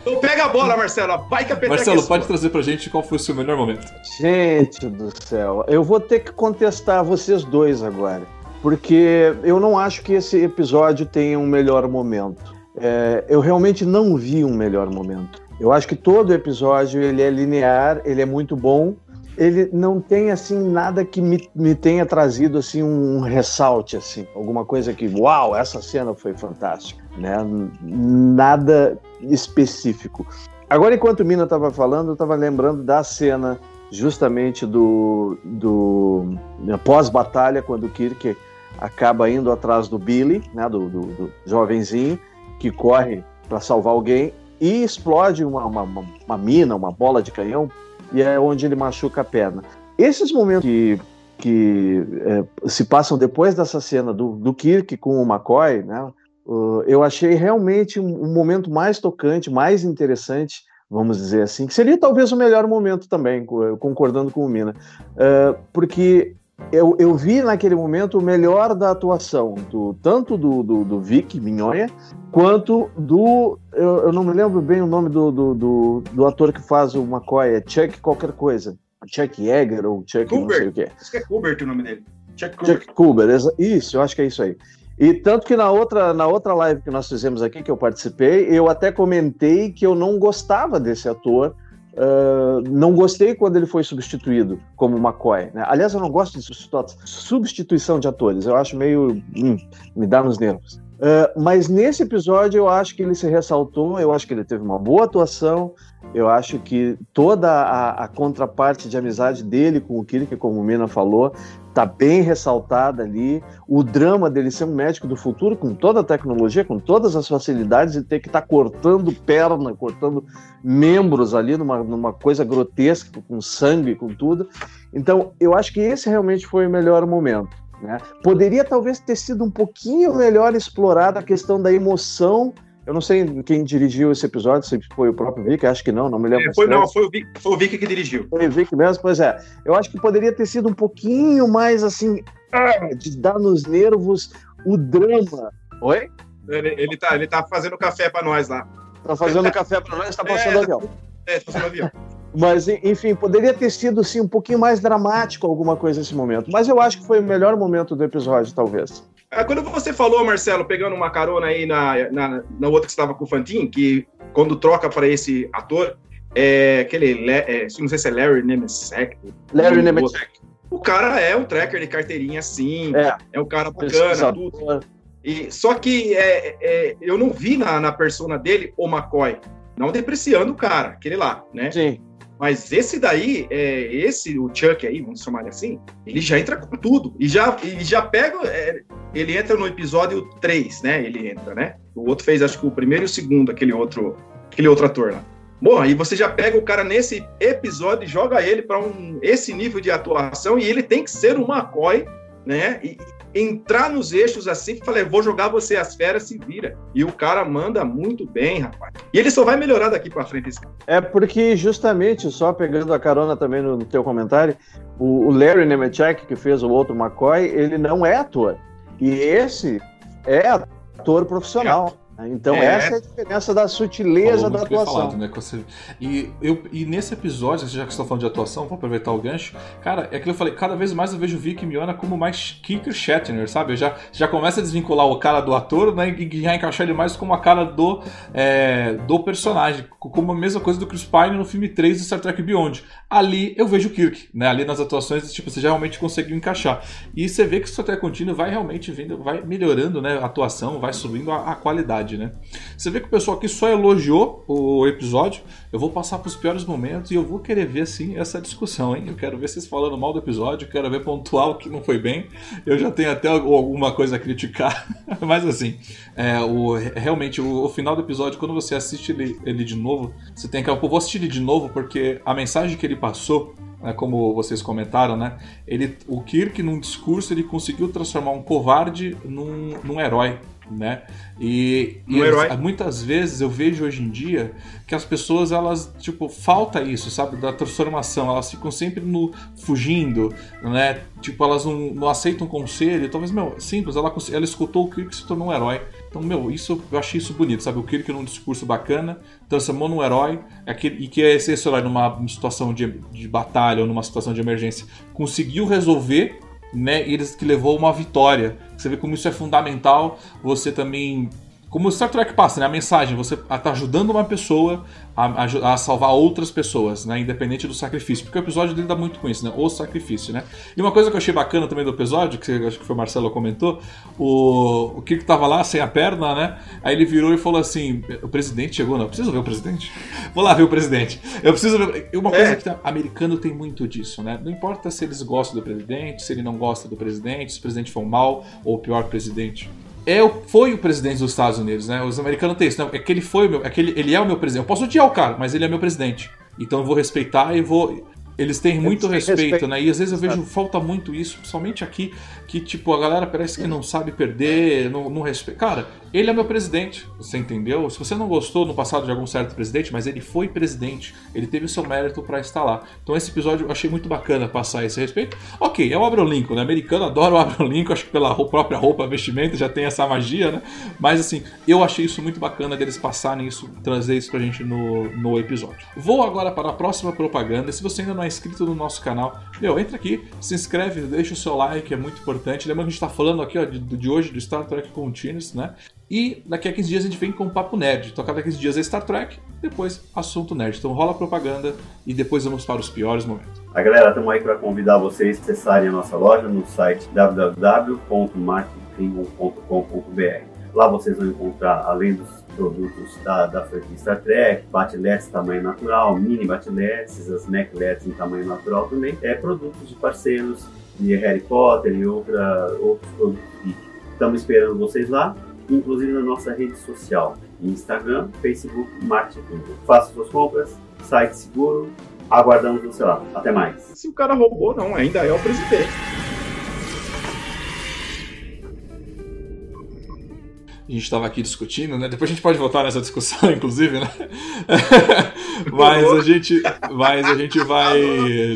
então pega a bola, Marcelo. Vai que a Marcelo, é pode trazer pra gente qual foi o seu melhor momento. Gente do céu, eu vou ter que contestar vocês dois agora. Porque eu não acho que esse episódio tenha um melhor momento. É, eu realmente não vi um melhor momento. Eu acho que todo episódio ele é linear, ele é muito bom, ele não tem assim nada que me, me tenha trazido assim um ressalte assim, alguma coisa que, uau, essa cena foi fantástica, né? Nada específico. Agora, enquanto o Mina estava falando, eu estava lembrando da cena justamente do, do pós-batalha, quando o Kirk acaba indo atrás do Billy, né, do, do, do jovenzinho, que corre para salvar alguém e explode uma, uma, uma, mina, uma bola de canhão, e é onde ele machuca a perna. Esses momentos que, que é, se passam depois dessa cena do, do Kirk com o McCoy, né, uh, eu achei realmente um, um momento mais tocante, mais interessante vamos dizer assim, que seria talvez o melhor momento também, concordando com o Mina, uh, porque eu, eu vi naquele momento o melhor da atuação, do, tanto do, do, do Vic Minhoia, quanto do. Eu, eu, não me lembro bem o nome do, do, do, do ator que faz o McCoy, é Chuck qualquer coisa. Chuck Yeager ou Chuck Kubert. não sei o que é. Acho que é Kubert o nome dele. Chuck Kubert. Chuck isso, eu acho que é isso aí. E tanto que na outra, na outra live que nós fizemos aqui, que eu participei, eu até comentei que eu não gostava desse ator. Uh, não gostei quando ele foi substituído como McCoy. Né? Aliás, eu não gosto de substituição de atores. Eu acho meio. Hum, me dá nos nervos. Uh, mas nesse episódio eu acho que ele se ressaltou, eu acho que ele teve uma boa atuação, eu acho que toda a, a contraparte de amizade dele com o Kirk, como o Mina falou, tá bem ressaltada ali. O drama dele ser um médico do futuro, com toda a tecnologia, com todas as facilidades, e ter que estar tá cortando perna, cortando membros ali numa, numa coisa grotesca, com sangue, com tudo. Então, eu acho que esse realmente foi o melhor momento. Né? Poderia talvez ter sido um pouquinho melhor explorada a questão da emoção eu não sei quem dirigiu esse episódio, se foi o próprio Vic, acho que não, não me lembro. É, foi, não, foi o, Vic, foi o Vic que dirigiu. Foi o Vic mesmo, pois é. Eu acho que poderia ter sido um pouquinho mais assim, ah, de dar nos nervos o drama. Oi? Ele, ele, tá, ele tá fazendo café para nós lá. Tá fazendo café para nós, tá passando é, avião. É, tá passando avião. Mas, enfim, poderia ter sido assim, um pouquinho mais dramático alguma coisa nesse momento. Mas eu acho que foi o melhor momento do episódio, talvez. Ah, quando você falou, Marcelo, pegando uma carona aí na, na, na outra que estava com o Fantin, que quando troca para esse ator, é aquele, é, não sei se é Larry Nemesek. Larry Nemesek. O cara é um tracker de carteirinha, assim, é, é um cara bacana, tudo. E, só que é, é, eu não vi na, na persona dele o McCoy, não depreciando o cara, aquele lá, né? Sim. Mas esse daí, é, esse, o Chuck aí, vamos chamar ele assim, ele já entra com tudo. E já, e já pega. É, ele entra no episódio 3, né? Ele entra, né? O outro fez, acho que o primeiro e o segundo, aquele outro, aquele outro ator lá. Bom, aí você já pega o cara nesse episódio e joga ele para um, esse nível de atuação e ele tem que ser um McCoy, né? E, entrar nos eixos assim, falei, vou jogar você as feras, se vira. E o cara manda muito bem, rapaz. E ele só vai melhorar daqui para frente. É porque justamente, só pegando a carona também no, teu comentário, o, o Larry Nemechek, que fez o outro McCoy, ele não é ator. E esse é ator profissional. É. Então é. essa é a diferença da sutileza da atuação. Falado, né? E, eu, e nesse episódio, já que você está falando de atuação, vou aproveitar o gancho. Cara, é que eu falei, cada vez mais eu vejo o Vic Miona como mais Kicker Shatner, sabe? Eu já, já começa a desvincular o cara do ator né, e já encaixar ele mais como a cara do, é, do personagem. Como a mesma coisa do Chris Pine no filme 3 do Star Trek Beyond. Ali eu vejo o Kirk, né? Ali nas atuações, tipo, você já realmente conseguiu encaixar. E você vê que o Star Trek Contínuo vai realmente vindo, vai melhorando né, a atuação, vai subindo a, a qualidade né? Você vê que o pessoal aqui só elogiou o episódio. Eu vou passar para os piores momentos e eu vou querer ver sim essa discussão, hein? Eu quero ver vocês falando mal do episódio, quero ver pontual o que não foi bem. Eu já tenho até alguma coisa a criticar, mas assim, é, o, realmente o, o, final do episódio, quando você assiste ele, ele de novo, você tem que. Eu vou assistir ele de novo porque a mensagem que ele passou né, como vocês comentaram, né? Ele, o Kirk, num discurso, ele conseguiu transformar um covarde num, num herói né? E, um e muitas vezes eu vejo hoje em dia que as pessoas elas tipo falta isso, sabe, da transformação. Elas ficam sempre no fugindo, né? Tipo elas não, não aceitam conselho. Talvez meu simples. Ela ela escutou o Kirk se tornou um herói. Então meu isso eu achei isso bonito, sabe? O Kirk num discurso bacana transformou num herói aquele, e que é esse herói numa situação de, de batalha ou numa situação de emergência conseguiu resolver né, eles que levou uma vitória. Você vê como isso é fundamental. Você também como o Star Trek passa, né? A mensagem, você tá ajudando uma pessoa a, a, a, salvar outras pessoas, né? Independente do sacrifício. Porque o episódio dele dá muito com isso, né? O sacrifício, né? E uma coisa que eu achei bacana também do episódio, que acho que foi o Marcelo comentou, o, o Kirk tava lá sem a perna, né? Aí ele virou e falou assim: o presidente chegou, não, eu preciso ver o presidente. Vou lá ver o presidente. Eu preciso ver. Uma coisa é. que tá, americano tem muito disso, né? Não importa se eles gostam do presidente, se ele não gosta do presidente, se o presidente for um mal ou o pior presidente é, foi o presidente dos Estados Unidos, né? Os americanos têm isso. Não, é que ele foi o meu. É ele, ele é o meu presidente. Eu posso odiar o cara, mas ele é meu presidente. Então eu vou respeitar e vou. Eles têm muito Eles respeito, respeito, né? E às vezes eu vejo falta muito isso, principalmente aqui, que tipo, a galera parece que não sabe perder, não, não respeita. Cara, ele é meu presidente, você entendeu? Se você não gostou no passado de algum certo presidente, mas ele foi presidente, ele teve o seu mérito para estar lá. Então esse episódio eu achei muito bacana passar esse respeito. Ok, é o Abraham Lincoln, né? Americano adora o Abraham Lincoln, acho que pela própria roupa, vestimenta já tem essa magia, né? Mas assim, eu achei isso muito bacana deles passarem isso, trazer isso pra gente no, no episódio. Vou agora para a próxima propaganda. Se você ainda não é inscrito no nosso canal, meu, entra aqui, se inscreve, deixa o seu like, é muito importante. Lembra que a gente está falando aqui ó, de, de hoje do Star Trek Continuous, né? E daqui a 15 dias a gente vem com um papo nerd. Então, cada 15 dias é Star Trek, depois assunto nerd. Então, rola propaganda e depois vamos para os piores momentos. A galera, estamos aí para convidar vocês a acessarem a nossa loja no site www.marketing.com.br. Lá vocês vão encontrar, além dos produtos da, da franquia Star Trek, batiletes tamanho natural, mini batiletes, as necklets em tamanho natural também, é produtos de parceiros de Harry Potter e outra, outros produtos Estamos esperando vocês lá inclusive na nossa rede social, Instagram, Facebook, Marketing. Faça suas compras, site seguro, aguardamos você lá. Até mais. Se o cara roubou, não, ainda é o presidente. A gente estava aqui discutindo, né? Depois a gente pode voltar nessa discussão, inclusive, né? mas a gente, mas a gente vai,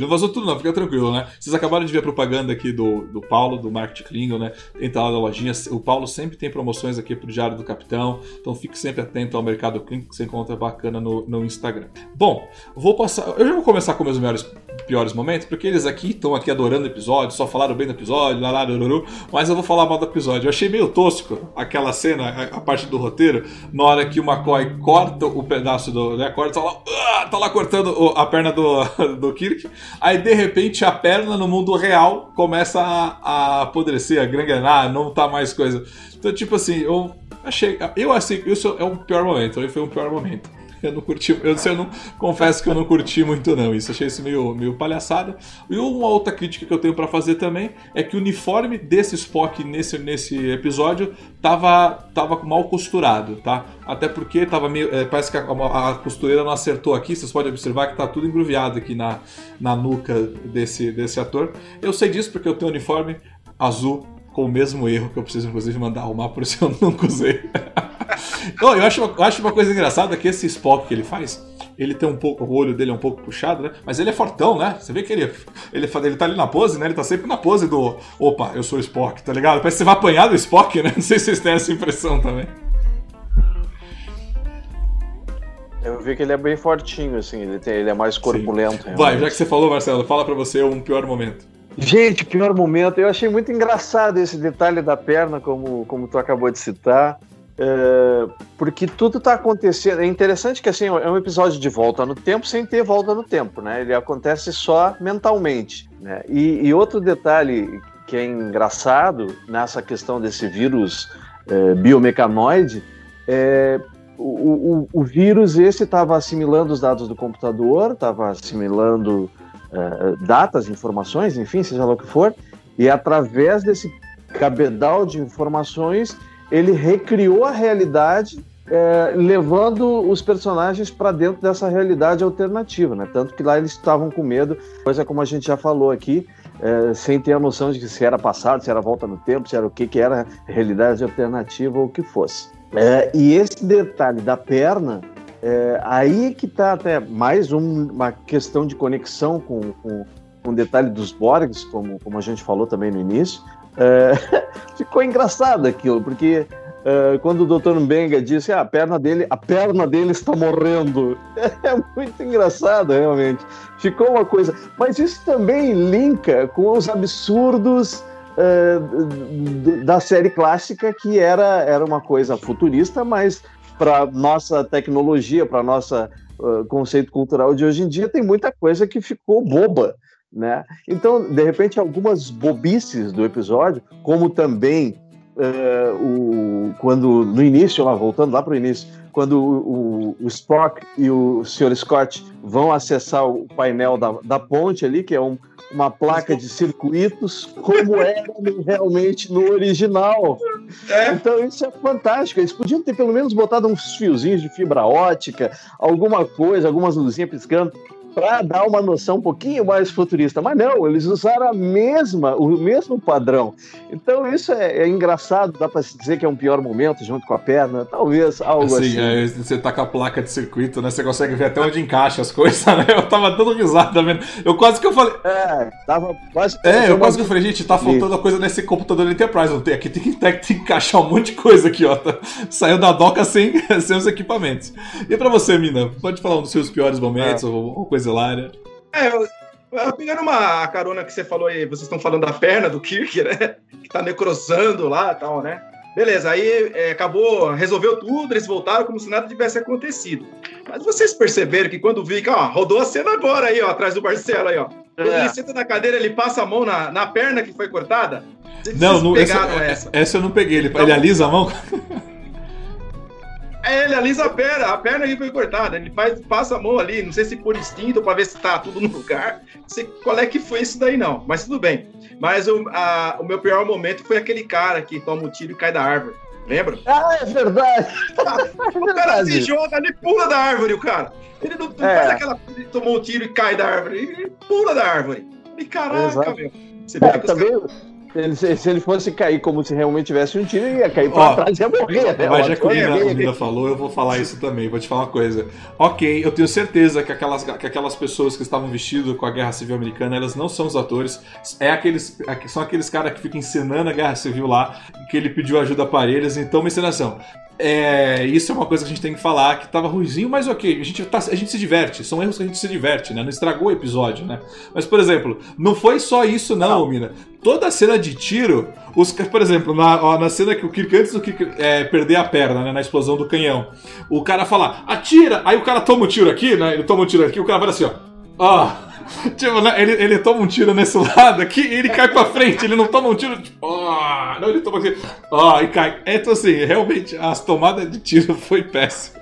não vazou tudo não, fica tranquilo, né? Vocês acabaram de ver a propaganda aqui do, do Paulo, do Market Klingon, né? Entra lá na lojinha, o Paulo sempre tem promoções aqui pro Diário do Capitão, então fique sempre atento ao Mercado Klingon que você encontra bacana no, no Instagram. Bom, vou passar, eu já vou começar com meus melhores, piores momentos, porque eles aqui estão aqui adorando o episódio, só falaram bem do episódio, lá, lá, mas eu vou falar mal do episódio. Eu achei meio tosco aquela cena a, parte do roteiro, na hora que o McCoy corta o pedaço do. Né, corta, tá lá, uh, tá lá cortando a perna do, do Kirk, aí de repente a perna no mundo real começa a, a apodrecer, a granguenar, não tá mais coisa. Então, tipo assim, eu achei. Eu assim, isso é um pior momento, foi um pior momento. Eu não curti, eu, eu não confesso que eu não curti muito não, isso achei isso meio, meio palhaçada. E uma outra crítica que eu tenho para fazer também é que o uniforme desse Spock nesse, nesse episódio tava, tava mal costurado, tá? Até porque tava meio, é, parece que a, a, costureira não acertou aqui, vocês podem observar que tá tudo engruviado aqui na, na nuca desse, desse ator. Eu sei disso porque eu tenho um uniforme azul com o mesmo erro que eu preciso inclusive mandar arrumar, por isso eu nunca usei. oh, eu, acho, eu acho uma coisa engraçada que esse Spock que ele faz, ele tem um pouco, o olho dele é um pouco puxado, né? Mas ele é fortão, né? Você vê que ele, ele, ele tá ali na pose, né? Ele tá sempre na pose do opa, eu sou o Spock, tá ligado? Parece que você vai apanhar do Spock, né? Não sei se vocês têm essa impressão também. Eu vi que ele é bem fortinho, assim, ele, tem, ele é mais corpulento. Vai, já que você falou, Marcelo, fala pra você um pior momento. Gente, pior momento. Eu achei muito engraçado esse detalhe da perna, como, como tu acabou de citar. É, porque tudo está acontecendo. É interessante que assim é um episódio de volta no tempo sem ter volta no tempo, né? Ele acontece só mentalmente. Né? E, e outro detalhe que é engraçado nessa questão desse vírus é, biomecanoide é o, o, o vírus esse estava assimilando os dados do computador, estava assimilando é, datas, informações, enfim, seja lá o que for, e através desse cabedal de informações ele recriou a realidade é, levando os personagens para dentro dessa realidade alternativa, né? Tanto que lá eles estavam com medo, coisa como a gente já falou aqui, é, sem ter a noção de que se era passado, se era volta no tempo, se era o que, que era realidade alternativa ou o que fosse. É, e esse detalhe da perna, é, aí que está até mais um, uma questão de conexão com, com, o detalhe dos Borgs, como, como a gente falou também no início, é, ficou engraçado aquilo, porque é, quando o Dr. Mbenga disse ah, a perna dele, a perna dele está morrendo, é muito engraçado realmente. Ficou uma coisa, mas isso também linka com os absurdos uh, da série clássica, que era, era uma coisa futurista, mas para nossa tecnologia, para nossa conceito cultural de hoje em dia, tem muita coisa que ficou boba. Né? Então, de repente, algumas bobices do episódio, como também uh, o, quando no início, lá voltando lá para o início, quando o, o, Spock e o Sr. Scott vão acessar o painel da, da ponte ali, que é um, uma placa de circuitos, como era realmente no original. É. Então isso é fantástico. Eles podiam ter pelo menos botado uns fiozinhos de fibra ótica, alguma coisa, algumas luzinhas piscando para dar uma noção um pouquinho mais futurista. Mas não, eles usaram a mesma, o mesmo padrão. Então isso é, é engraçado, dá para se dizer que é um pior momento junto com a perna, talvez algo assim. assim. É, você tá com a placa de circuito, né? Você consegue ver até onde encaixa as coisas, né? Eu tava dando risada vendo. Eu quase que eu falei. É, tava quase. É, eu quase que eu falei, gente, tá faltando a coisa nesse computador Enterprise. Não tem, aqui tem que, tem que encaixar um monte de coisa aqui, ó. Tá, saiu da doca sem, sem os equipamentos. E para você, Mina, pode falar um dos seus piores momentos é. ou, ou coisa Zelária. É, eu, pegando uma carona que você falou aí, vocês estão falando da perna do Kirk, né? Que tá necrosando lá e tal, né? Beleza, aí é, acabou, resolveu tudo, eles voltaram como se nada tivesse acontecido. Mas vocês perceberam que quando o Vic, ó, rodou a cena agora aí, ó, atrás do Marcelo aí, ó. Quando é. ele senta na cadeira, ele passa a mão na, na perna que foi cortada? Vocês não, não essa, essa, essa. eu não peguei. Ele, então, ele alisa a mão? É, ele alisa a perna, a perna que foi cortada. Ele faz, passa a mão ali, não sei se por instinto, para ver se tá tudo no lugar. Não sei qual é que foi isso daí, não. Mas tudo bem. Mas o, a, o meu pior momento foi aquele cara que toma um tiro e cai da árvore. Lembra? Ah, é verdade. o cara se joga, ele pula da árvore, o cara. Ele não, não é. faz aquela. Ele tomou um tiro e cai da árvore. Ele pula da árvore. E caraca, Exato. meu. Você é, também, ele, se ele fosse cair como se realmente tivesse um tiro, ia cair pra Ó, trás e ia morrer. Né? Mas já que a Nina falou, eu vou falar isso também. Vou te falar uma coisa. Ok, eu tenho certeza que aquelas, que aquelas pessoas que estavam vestidas com a Guerra Civil Americana, elas não são os atores. É aqueles, é são aqueles caras que ficam encenando a Guerra Civil lá, que ele pediu ajuda para eles. Então, uma encenação. É, isso é uma coisa que a gente tem que falar, que tava ruizinho, mas ok, a gente, tá, a gente se diverte, são erros que a gente se diverte, né? Não estragou o episódio, né? Mas, por exemplo, não foi só isso não, não. Mina. Toda a cena de tiro, os, por exemplo, na, ó, na cena que o Kirk, antes do Kirk é, perder a perna, né, na explosão do canhão, o cara fala, atira! Aí o cara toma um tiro aqui, né? Ele toma um tiro aqui, o cara vai assim, ó. Ah, tipo, né, ele, ele toma um tiro nesse lado aqui e ele cai pra frente. Ele não toma um tiro, tipo, oh, não, ele toma assim, oh, e cai. Então, assim, realmente, as tomadas de tiro foi péssimo.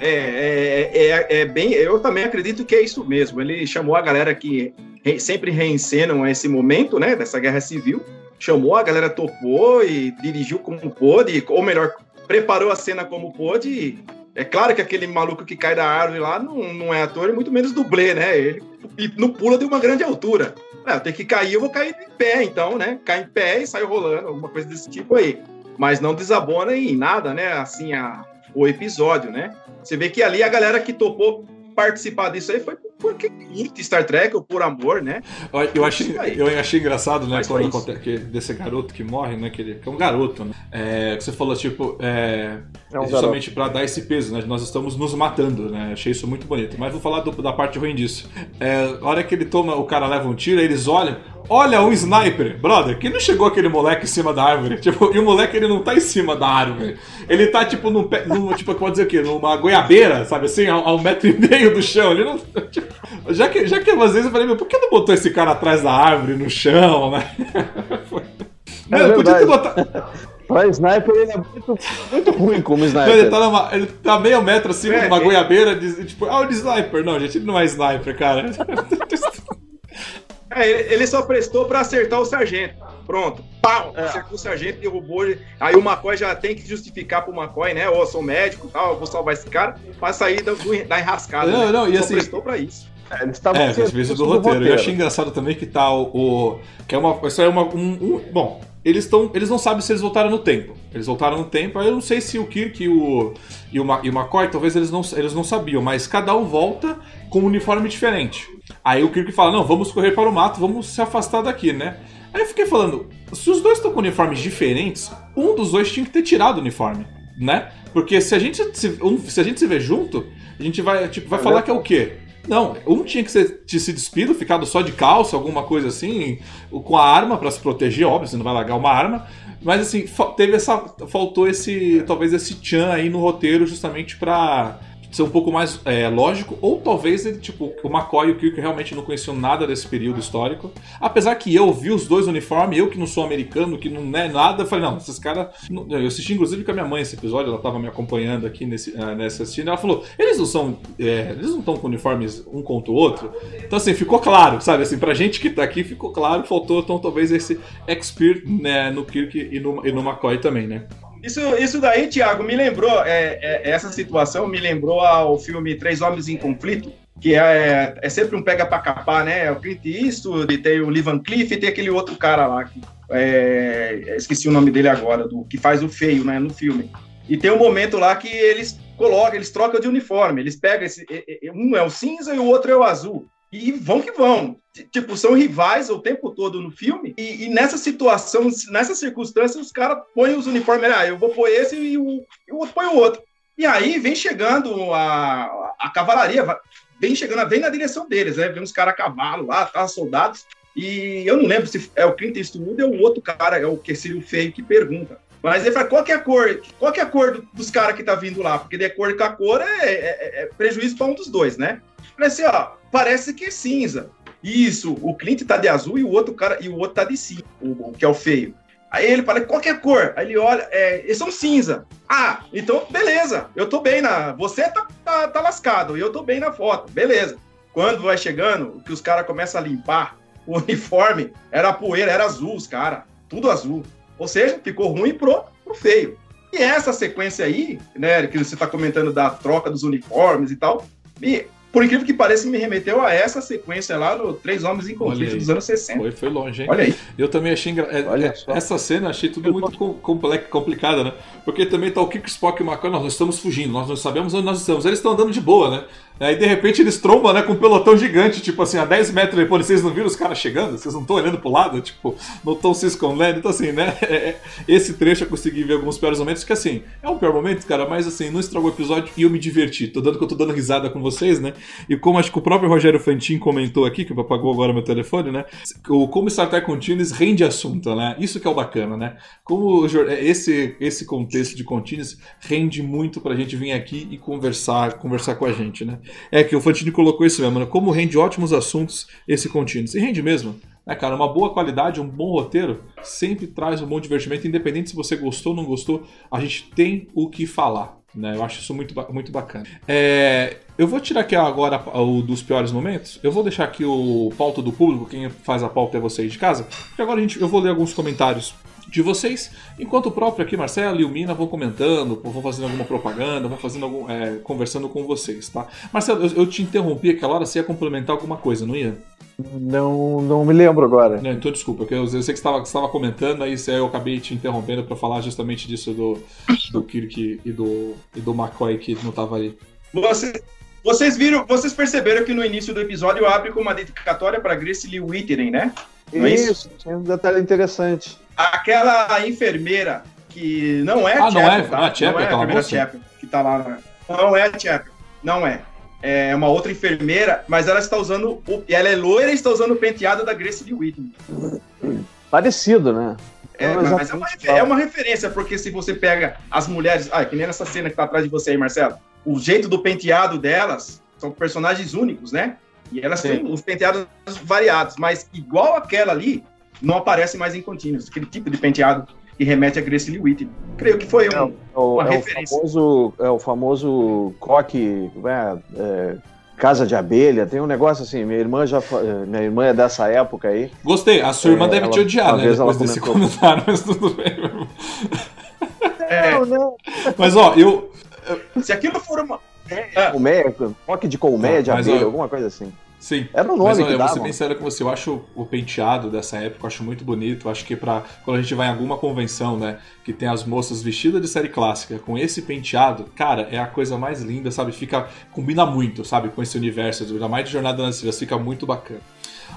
É, é, é, é, bem. Eu também acredito que é isso mesmo. Ele chamou a galera que sempre reencenam esse momento, né, dessa guerra civil. Chamou, a galera topou e dirigiu como pôde, ou melhor, preparou a cena como pôde é claro que aquele maluco que cai da árvore lá não, não é ator, e muito menos dublê, né? Ele não pula de uma grande altura. É, eu tenho que cair, eu vou cair em pé, então, né? Cai em pé e sai rolando, alguma coisa desse tipo aí. Mas não desabona em nada, né? Assim, a, o episódio, né? Você vê que ali a galera que topou participar disso aí foi porque curte Star Trek ou por amor, né? Eu achei, eu achei engraçado, né, quando acontece desse garoto que morre, né? Que, ele, que é um garoto, né? É, que você falou, tipo, é, é um justamente para dar esse peso, né? Nós estamos nos matando, né? Achei isso muito bonito. Mas vou falar do, da parte ruim disso. É, a hora que ele toma, o cara leva um tiro, eles olham, Olha um sniper, brother, que não chegou aquele moleque em cima da árvore. Tipo, e o moleque ele não tá em cima da árvore. Ele tá tipo num, num tipo, pode dizer o quê? Numa goiabeira, sabe assim, a, a, um metro e meio do chão. Ele não. Tipo, já que, já que às vezes eu falei, meu, por que não botou esse cara atrás da árvore, no chão, né? É podia ter botado. Pra sniper ele é muito, muito ruim como sniper. Ele tá, numa, ele tá meio metro acima é, de uma é. goiabeira, de, tipo, ah, o sniper. Não, gente, ele não é sniper, cara. É, ele só prestou para acertar o sargento. Pronto. Pau! É. O sargento, derrubou. Aí o McCoy já tem que justificar pro McCoy, né? Ó, oh, sou médico e tal, vou salvar esse cara, pra sair da, da enrascada. Não, né? não, e só assim. prestou pra isso. É, eles estavam é, do, do roteiro. Eu achei engraçado também que tá o. o que é uma. Isso é uma. Um, um, bom, eles estão. Eles não sabem se eles voltaram no tempo. Eles voltaram no tempo, aí eu não sei se o Kirk e o, e o, e o McCoy, talvez eles não, eles não sabiam, mas cada um volta com um uniforme diferente. Aí o Kirk fala: Não, vamos correr para o mato, vamos se afastar daqui, né? Aí eu fiquei falando: se os dois estão com uniformes diferentes, um dos dois tinha que ter tirado o uniforme, né? Porque se a gente se, um, se a gente se ver junto, a gente vai, tipo, vai é falar que é o quê? Não, um tinha que ser, de se despido, ficado só de calça, alguma coisa assim, com a arma para se proteger, óbvio, você não vai largar uma arma. Mas assim, teve essa. Faltou esse. Talvez esse Chan aí no roteiro justamente pra ser um pouco mais é, lógico, ou talvez ele, tipo, o McCoy e o Kirk realmente não conheciam nada desse período histórico. Apesar que eu vi os dois uniformes, eu que não sou americano, que não é nada, falei, não, esses caras. Eu assisti inclusive com a minha mãe esse episódio, ela tava me acompanhando aqui nesse, uh, nessa assistindo, ela falou, eles não são. É, eles não estão com uniformes um contra o outro. Então, assim, ficou claro, sabe? Assim, pra gente que tá aqui, ficou claro, faltou então talvez esse expert né, no Kirk e no, e no McCoy também, né? Isso, isso daí, Tiago, me lembrou, é, é, essa situação me lembrou ao filme Três Homens em Conflito, que é, é sempre um pega para capar, né? O Clint Eastwood, tem o Lee Van Cleef e tem aquele outro cara lá, que, é, esqueci o nome dele agora, do que faz o feio né, no filme. E tem um momento lá que eles colocam, eles trocam de uniforme, eles pegam esse, um é o cinza e o outro é o azul e vão que vão. Tipo, são rivais o tempo todo no filme, e, e nessa situação, nessa circunstância, os caras põem os uniformes, ah, eu vou pôr esse e o, e o outro põe o outro. E aí vem chegando a, a cavalaria, vem chegando, vem na direção deles, né? Vem uns caras a cavalo lá, tá, soldados, e eu não lembro se é o Clint Eastwood ou o outro cara, é o que seria o feio que pergunta. Mas ele fala, qual que é a cor? Qual que é a cor dos caras que tá vindo lá? Porque de acordo com a cor é, é, é prejuízo para um dos dois, né? Falei assim, ó, parece que é cinza. Isso, o Clint tá de azul e o outro cara e o outro tá de cinza, o, que é o feio. Aí ele fala, qual que a cor? Aí ele olha, é, eles são cinza. Ah, então beleza, eu tô bem na. Você tá, tá, tá lascado, eu tô bem na foto, beleza. Quando vai chegando, que os caras começam a limpar o uniforme, era poeira, era azul, os caras, tudo azul. Ou seja, ficou ruim pro, pro feio. E essa sequência aí, né, que você tá comentando da troca dos uniformes e tal, e por incrível que pareça, me remeteu a essa sequência lá no Três Homens em Conflito dos anos 60. Foi, foi longe, hein? Olha aí. Eu também achei engra... é, Essa cena achei tudo muito complicada, né? Porque também tá o Kiko Spock e o McCoy, nós estamos fugindo, nós não sabemos onde nós estamos. Eles estão andando de boa, né? Aí de repente eles trombam, né, com um pelotão gigante, tipo assim, a 10 metros depois, vocês não viram os caras chegando? Vocês não estão olhando pro lado? Tipo, não estão se escondendo? Então, assim, né? É, é, esse trecho eu consegui ver alguns piores momentos, que assim, é um pior momento, cara, mas assim, não estragou o episódio e eu me diverti. Tô dando que eu tô dando risada com vocês, né? E como acho que o próprio Rogério Fantin comentou aqui, que apagou agora meu telefone, né? O como Star Trek Continuous rende assunto, né? Isso que é o bacana, né? Como esse, esse contexto de Continuous rende muito pra gente vir aqui e conversar, conversar com a gente, né? É que o Fantini colocou isso mesmo, né? Como rende ótimos assuntos esse contínuo. E rende mesmo. Né, cara, uma boa qualidade, um bom roteiro sempre traz um bom divertimento, independente se você gostou ou não gostou, a gente tem o que falar. Né? Eu acho isso muito, muito bacana. É, eu vou tirar aqui agora o dos piores momentos. Eu vou deixar aqui o pauta do público, quem faz a pauta é vocês de casa. Porque agora a gente, eu vou ler alguns comentários de vocês, enquanto o próprio aqui, Marcelo e o Mina vão comentando, vão fazendo alguma propaganda, vão fazendo algum, é, conversando com vocês, tá? Marcelo, eu, eu, te interrompi aquela hora, você ia complementar alguma coisa, não ia? Não, não me lembro agora. Não, então desculpa, eu, eu sei que você estava comentando, aí eu acabei te interrompendo para falar justamente disso do, do Kirk e do, e do McCoy que não estava aí. Você, vocês viram, vocês perceberam que no início do episódio abre com uma dedicatória para Grace Lee Wittering, né? Não é isso, isso? Tem um detalhe interessante. Aquela enfermeira que não é ah, Chapel, não é, tá? não é, Chapel, não é Chapel, que tá lá. Né? Não é a Chapel, não é. É uma outra enfermeira, mas ela está usando. O, ela é loira e está usando o penteado da Grace de Whitney. Parecido, né? É, mas é uma, é uma, referência, porque se você pega as mulheres. Ah, que nem nessa cena que tá atrás de você aí, Marcelo. O jeito do penteado delas são personagens únicos, né? E elas Sim. têm os penteados variados, mas igual aquela ali, não aparece mais em contínuos. Aquele tipo de penteado que remete a Grace Lee Whitney. Creio que foi um, é, o, uma é referência. O famoso, é o famoso coque, é, é, casa de abelha, tem um negócio assim, minha irmã já minha irmã é dessa época aí. Gostei, a sua irmã deve ela, te odiar, né, depois desse comentário, mas tudo bem. É. Não, não. Mas ó, eu... Se aquilo for uma... É. Colmeia, coque de colmeia de abelha, alguma coisa assim. Sim. Era o nome Mas, olha, que eu vou ser bem sério com você. Eu acho o penteado dessa época, eu acho muito bonito. Eu acho que para quando a gente vai em alguma convenção, né, que tem as moças vestidas de série clássica com esse penteado, cara, é a coisa mais linda, sabe? Fica combina muito, sabe, com esse universo, ainda mais de Jornada nas Estrelas, fica muito bacana.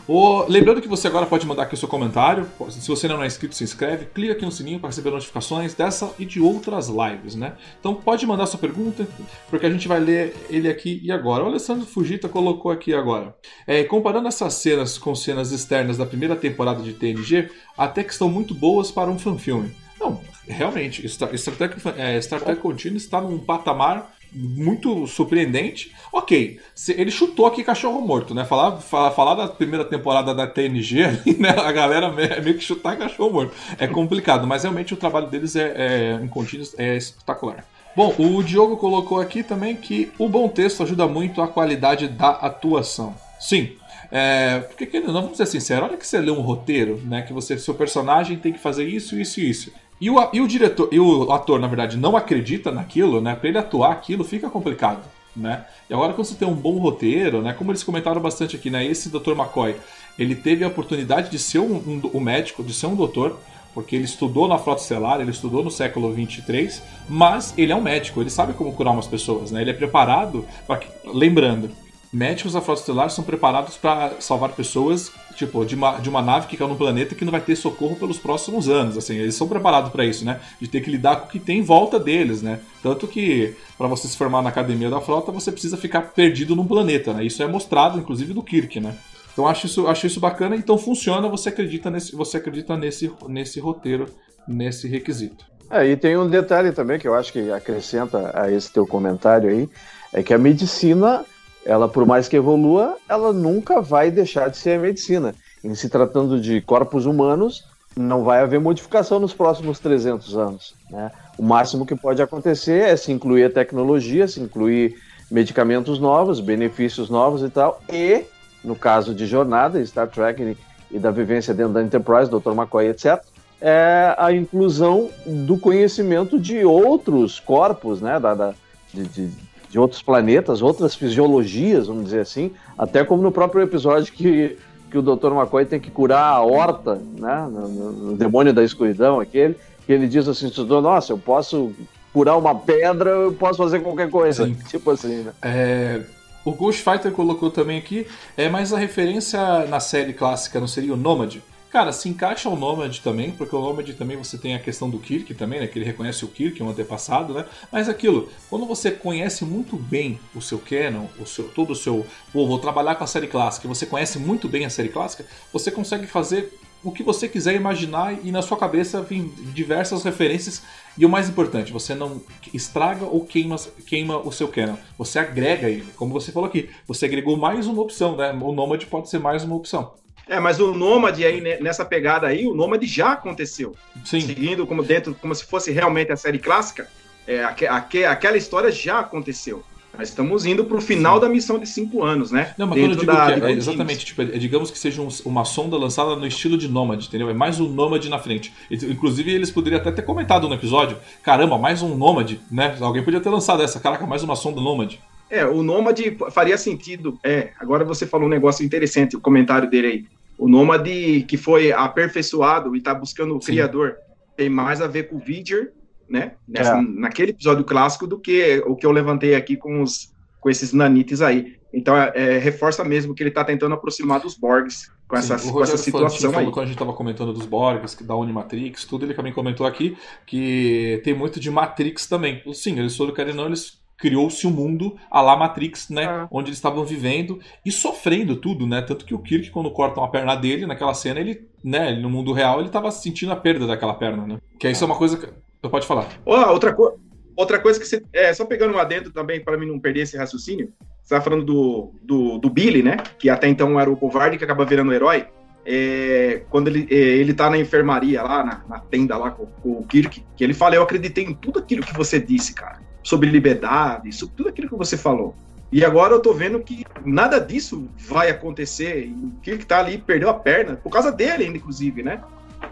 O... Lembrando que você agora pode mandar aqui o seu comentário. Se você não é inscrito, se inscreve. Clica aqui no sininho para receber notificações dessa e de outras lives, né? Então pode mandar sua pergunta, porque a gente vai ler ele aqui e agora. O Alessandro Fujita colocou aqui agora. É, comparando essas cenas com cenas externas da primeira temporada de TNG, até que estão muito boas para um fanfilme. Não, realmente, Star, Star Trek, é, Trek está num patamar muito surpreendente. Ok, ele chutou aqui cachorro morto, né? Falar, falar, falar da primeira temporada da TNG né? A galera é meio que chutar cachorro morto. É complicado, mas realmente o trabalho deles é, é em é espetacular. Bom, o Diogo colocou aqui também que o bom texto ajuda muito a qualidade da atuação. Sim, é, porque não, vamos ser sinceros, olha que você lê um roteiro, né? Que você, seu personagem tem que fazer isso, isso e isso. E o, e o diretor, e o ator, na verdade, não acredita naquilo, né? Pra ele atuar aquilo fica complicado. Né? E agora quando você tem um bom roteiro, né? Como eles comentaram bastante aqui, né? Esse Dr. McCoy, ele teve a oportunidade de ser um, um, um médico, de ser um doutor, porque ele estudou na Frota Estelar, ele estudou no século 23, mas ele é um médico, ele sabe como curar umas pessoas, né? Ele é preparado para lembrando, médicos da Frota Estelar são preparados para salvar pessoas, tipo, de uma, de uma nave que caiu no planeta que não vai ter socorro pelos próximos anos, assim, eles são preparados para isso, né? De ter que lidar com o que tem em volta deles, né? Tanto que para você se formar na academia da frota, você precisa ficar perdido num planeta, né? Isso é mostrado inclusive do Kirk, né? Então acho isso, acho isso bacana, então funciona, você acredita nesse, você acredita nesse, nesse roteiro, nesse requisito. É, e tem um detalhe também que eu acho que acrescenta a esse teu comentário aí, é que a medicina ela, por mais que evolua, ela nunca vai deixar de ser a medicina. Em se tratando de corpos humanos, não vai haver modificação nos próximos 300 anos. Né? O máximo que pode acontecer é se incluir a tecnologia, se incluir medicamentos novos, benefícios novos e tal, e, no caso de jornada, Star Trek e da vivência dentro da Enterprise, Dr. McCoy, etc., é a inclusão do conhecimento de outros corpos, né, da, da de, de de outros planetas, outras fisiologias, vamos dizer assim, até como no próprio episódio que, que o Dr. McCoy tem que curar a horta, né, no, no demônio da escuridão, aquele, que ele diz assim, nossa, eu posso curar uma pedra, eu posso fazer qualquer coisa, Sim. tipo assim, né? É... O Ghost Fighter colocou também aqui, é mais a referência na série clássica, não seria o Nômade? Cara, se encaixa o Nomad também, porque o Nomad também você tem a questão do Kirk também, né? Que ele reconhece o Kirk, um antepassado, né? Mas aquilo, quando você conhece muito bem o seu canon, o seu, todo o seu. Pô, vou trabalhar com a série clássica, você conhece muito bem a série clássica, você consegue fazer o que você quiser imaginar e na sua cabeça vem diversas referências. E o mais importante, você não estraga ou queima, queima o seu canon. Você agrega ele. Como você falou aqui, você agregou mais uma opção, né? O Nomad pode ser mais uma opção. É, mas o Nômade aí, né, nessa pegada aí, o Nômade já aconteceu. Sim. Seguindo como dentro, como se fosse realmente a série clássica, é, aqu aqu aquela história já aconteceu. Nós estamos indo para o final Sim. da missão de cinco anos, né? Não, mas quando eu digo da, que é, exatamente, tipo, é, digamos que seja um, uma sonda lançada no estilo de Nômade, entendeu? É mais um Nômade na frente. Inclusive, eles poderiam até ter comentado no episódio: caramba, mais um Nômade, né? Alguém podia ter lançado essa, caraca, mais uma sonda Nômade. É, o Nômade faria sentido. É, agora você falou um negócio interessante, o comentário dele aí. O Nômade que foi aperfeiçoado e está buscando o Sim. criador tem mais a ver com o Vidger, né? Nessa, é. Naquele episódio clássico do que o que eu levantei aqui com, os, com esses nanites aí. Então, é, é, reforça mesmo que ele está tentando aproximar dos Borgs com essa, com essa situação aí. Quando a gente estava comentando dos Borgs, da Unimatrix, tudo, ele também comentou aqui que tem muito de Matrix também. Sim, eles foram querendo não, eles criou-se um mundo a la Matrix, né? Ah. Onde eles estavam vivendo e sofrendo tudo, né? Tanto que o Kirk, quando cortam a perna dele, naquela cena, ele, né, no mundo real, ele estava sentindo a perda daquela perna, né? Que isso é uma coisa que. Você pode falar. Oh, outra, co outra coisa que você. É, só pegando um adendo também, para mim não perder esse raciocínio. Você estava falando do, do, do, Billy, né? Que até então era o covarde que acaba virando o herói. É, quando ele, é, ele tá na enfermaria lá, na, na tenda lá com, com, o Kirk, que ele fala: Eu acreditei em tudo aquilo que você disse, cara sobre liberdade, sobre tudo aquilo que você falou. E agora eu tô vendo que nada disso vai acontecer. E o que tá ali perdeu a perna, por causa dele, inclusive, né?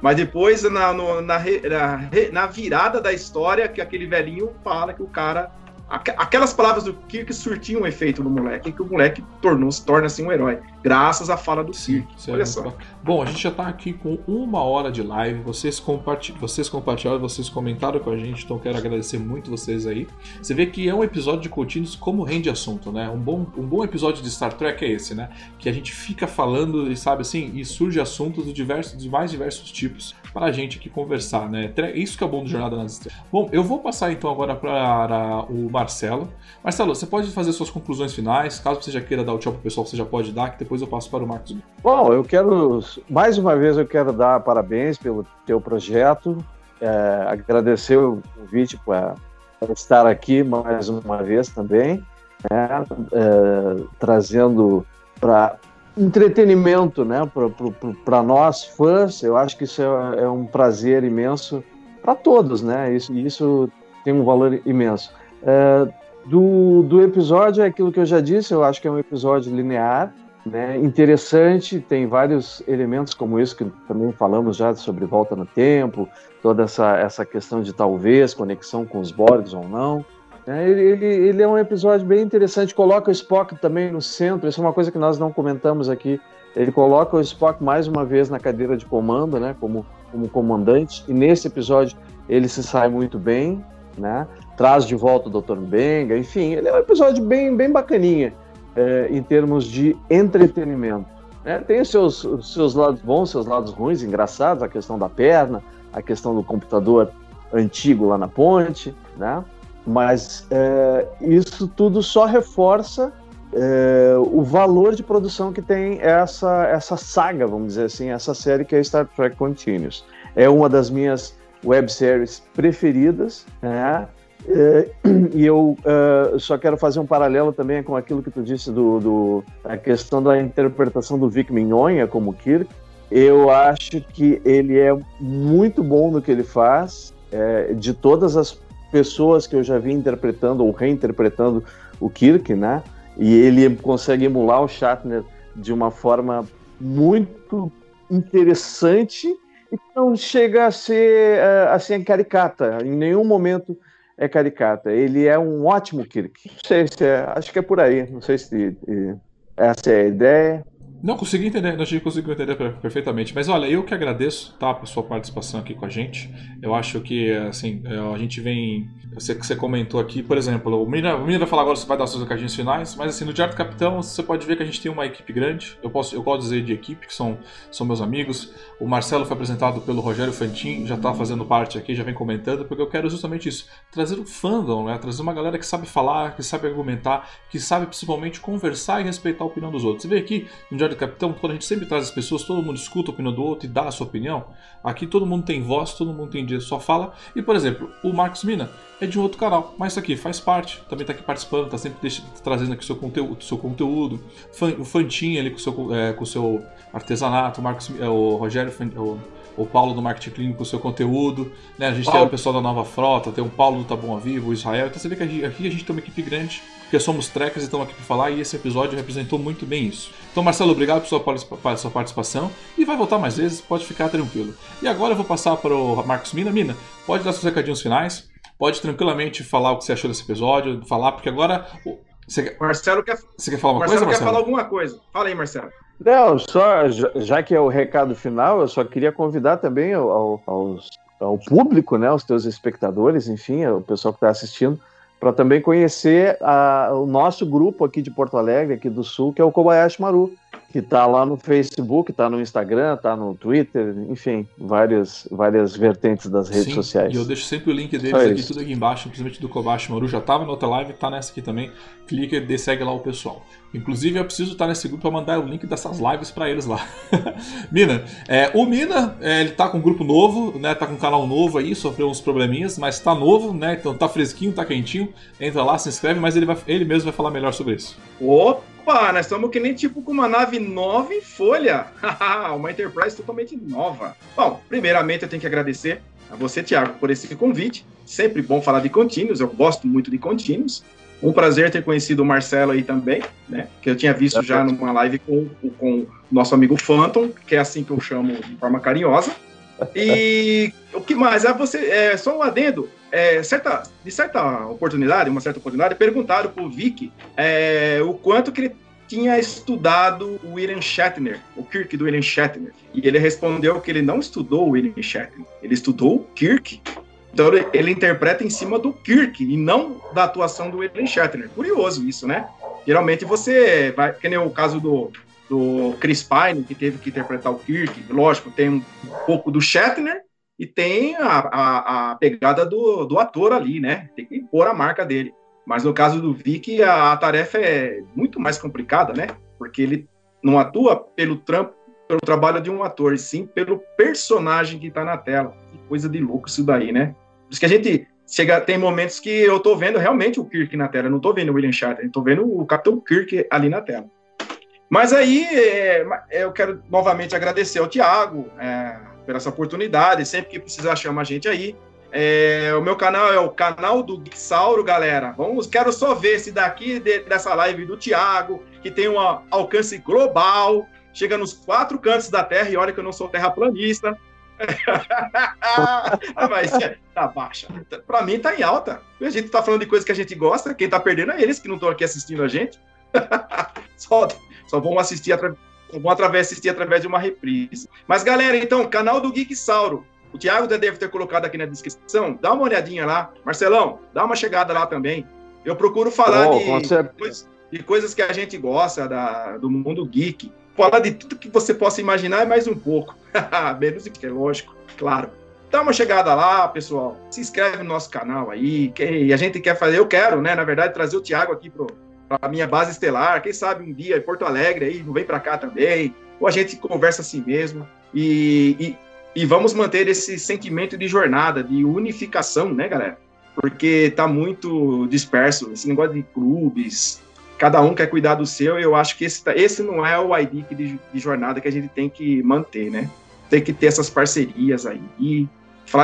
Mas depois, na, no, na, na, na, virada da história, que aquele velhinho fala que o cara. Aquelas palavras do Kirk surtiam um efeito no moleque, que o moleque tornou, se torna assim um herói. Graças à fala do Sim, isso é Olha só. Bom, a gente já está aqui com uma hora de live. Vocês, vocês compartilharam, vocês comentaram com a gente, então quero agradecer muito vocês aí. Você vê que é um episódio de contínuos como rende assunto, né? Um bom, um bom episódio de Star Trek é esse, né? Que a gente fica falando e sabe assim, e surge assuntos de, diversos, de mais diversos tipos para a gente aqui conversar, né? Isso que é bom do Jornada nas Estrelas. Bom, eu vou passar então agora para o Marcelo. Marcelo, você pode fazer suas conclusões finais. Caso você já queira dar o tchau pro pessoal, você já pode dar, que depois eu passo para o Marcos. Bom, eu quero, mais uma vez, eu quero dar parabéns pelo teu projeto, é, agradecer o convite para estar aqui mais uma vez também, né, é, trazendo para entretenimento, né, para nós fãs. Eu acho que isso é, é um prazer imenso para todos, né? Isso, isso tem um valor imenso. É, do, do episódio é aquilo que eu já disse. Eu acho que é um episódio linear né, interessante, tem vários elementos como isso que também falamos já sobre volta no tempo, toda essa, essa questão de talvez conexão com os Borgs ou não. É, ele, ele, ele, é um episódio bem interessante, coloca o Spock também no centro, isso é uma coisa que nós não comentamos aqui. Ele coloca o Spock mais uma vez na cadeira de comando, né, como, como comandante, e nesse episódio ele se sai muito bem, né, traz de volta o Dr. Benga, enfim, ele é um episódio bem, bem bacaninha é, em termos de entretenimento. Né? Tem os seus, os seus lados bons, seus lados ruins, engraçados, a questão da perna, a questão do computador antigo lá na ponte, né? mas é, isso tudo só reforça é, o valor de produção que tem essa, essa saga, vamos dizer assim, essa série que é Star Trek Continuous. É uma das minhas webséries preferidas, né? É, e eu uh, só quero fazer um paralelo também com aquilo que tu disse do, do a questão da interpretação do Vic Mignogna como Kirk. Eu acho que ele é muito bom no que ele faz. É, de todas as pessoas que eu já vi interpretando ou reinterpretando o Kirk, né? E ele consegue emular o Shatner de uma forma muito interessante e não chega a ser assim caricata. Em nenhum momento é caricata. Ele é um ótimo Kirk. Não sei se é, acho que é por aí. Não sei se essa é a ideia. Não, consegui entender, a gente conseguiu entender perfeitamente. Mas olha, eu que agradeço, tá, a sua participação aqui com a gente. Eu acho que, assim, a gente vem. Você que você comentou aqui, por exemplo, o menino, o menino vai falar agora se vai dar seus recadinhos finais, mas assim, no Diário do Capitão, você pode ver que a gente tem uma equipe grande. Eu posso, eu posso dizer de equipe, que são, são meus amigos. O Marcelo foi apresentado pelo Rogério Fantin, já tá fazendo parte aqui, já vem comentando, porque eu quero justamente isso, trazer o fandom, né? Trazer uma galera que sabe falar, que sabe argumentar, que sabe principalmente conversar e respeitar a opinião dos outros. Você vê aqui no Diário do Capitão, quando a gente sempre traz as pessoas, todo mundo escuta a opinião do outro e dá a sua opinião. Aqui todo mundo tem voz, todo mundo tem direito, só fala. E, por exemplo, o Marcos Mina é de um outro canal, mas isso aqui faz parte, também está aqui participando, está sempre trazendo aqui o seu conteúdo, seu conteúdo. O Fantinho ali com seu, é, com seu artesanato, o, Marcos, é, o Rogério, o, o Paulo do Marketing Clínico com o seu conteúdo, né? A gente Paulo. tem o pessoal da Nova Frota, tem o Paulo do Tá Bom a Vivo, o Israel. Então você vê que aqui, a gente tem uma equipe grande, porque somos trekkers e estamos aqui para falar, e esse episódio representou muito bem isso. Então, Marcelo, obrigado por sua, sua participação e vai voltar mais vezes, pode ficar tranquilo. E agora eu vou passar para o Marcos Mina. Mina, pode dar seus recadinhos finais, pode tranquilamente falar o que você achou desse episódio, falar, porque agora. Você, Marcelo quer, você quer falar uma Marcelo coisa, quer Marcelo? falar alguma coisa. Fala aí, Marcelo. Não, só já que é o recado final, eu só queria convidar também ao, aos, ao público, né, os teus espectadores, enfim, o pessoal que está assistindo, para também conhecer a, o nosso grupo aqui de Porto Alegre, aqui do Sul, que é o Kobayashi Maru, que está lá no Facebook, está no Instagram, está no Twitter, enfim, várias, várias vertentes das redes Sim, sociais. E eu deixo sempre o link deles Só aqui, isso. tudo aqui embaixo, principalmente do Kobashi Maru. Já estava na outra live, tá nessa aqui também. Clica e segue lá o pessoal. Inclusive, eu preciso estar nesse grupo para mandar o link dessas lives para eles lá. Mina, é, o Mina, é, ele tá com um grupo novo, né? Tá com um canal novo aí, sofreu uns probleminhas, mas tá novo, né? Então tá fresquinho, tá quentinho. Entra lá, se inscreve, mas ele, vai, ele mesmo vai falar melhor sobre isso. Opa, nós estamos que nem tipo com uma nave nova em folha. uma Enterprise totalmente nova. Bom, primeiramente eu tenho que agradecer a você, Thiago, por esse convite. Sempre bom falar de contínuos, eu gosto muito de contínuos. Um prazer ter conhecido o Marcelo aí também, né? Que eu tinha visto já numa live com, o nosso amigo Phantom, que é assim que eu chamo de forma carinhosa. E o que mais? Ah, você, é, só um adendo. É, certa, de certa oportunidade, uma certa oportunidade, perguntaram pro Vic é, o quanto que ele tinha estudado o William Shatner, o Kirk do William Shatner. E ele respondeu que ele não estudou o William Shatner, ele estudou o Kirk. Então ele, ele interpreta em cima do Kirk e não da atuação do William Shatner. Curioso isso, né? Geralmente você vai, que nem o caso do, do Chris Pine, que teve que interpretar o Kirk, lógico, tem um pouco do Shatner e tem a, a, a pegada do, do ator ali, né? Tem que pôr a marca dele. Mas no caso do Vic, a, a, tarefa é muito mais complicada, né? Porque ele não atua pelo trampo, pelo trabalho de um ator, e sim pelo personagem que está na tela. Que coisa de louco isso daí, né? Por isso que a gente chega, tem momentos que eu tô vendo realmente o Kirk na tela, não tô vendo o William Shatner, tô vendo o Capitão Kirk ali na tela. Mas aí é, eu quero novamente agradecer ao Tiago é, por essa oportunidade, sempre que precisar chama a gente aí. É, o meu canal é o canal do Sauro, galera. Vamos, quero só ver se daqui de, dessa live do Thiago, que tem um alcance global, chega nos quatro cantos da Terra, e olha que eu não sou terraplanista. ah, mas é, tá baixa. Para mim tá em alta. A gente tá falando de coisas que a gente gosta, quem tá perdendo é eles que não estão aqui assistindo a gente. só, só vão assistir através vão através, assistir através de uma reprise. Mas, galera, então, canal do Geek Sauro. O Thiago deve ter colocado aqui na descrição. Dá uma olhadinha lá. Marcelão, dá uma chegada lá também. Eu procuro falar oh, de, coisas, de, coisas, que a gente gosta da, do mundo geek. Falar de tudo que você possa imaginar e mais um pouco. Menos que é lógico, claro. Dá uma chegada lá, pessoal. Se inscreve no nosso canal aí. Que a gente quer fazer, eu quero, né? Na verdade, trazer o Thiago aqui para a minha base estelar. Quem sabe um dia em Porto Alegre aí, não vem para cá também. Ou a gente conversa assim mesmo. E, e e vamos manter esse sentimento de jornada, de unificação, né, galera? Porque tá muito disperso, esse negócio de clubes, cada um quer cuidar do seu, eu acho que esse, tá, esse não é o ID de, de jornada que a gente tem que manter, né? Tem que ter essas parcerias aí, e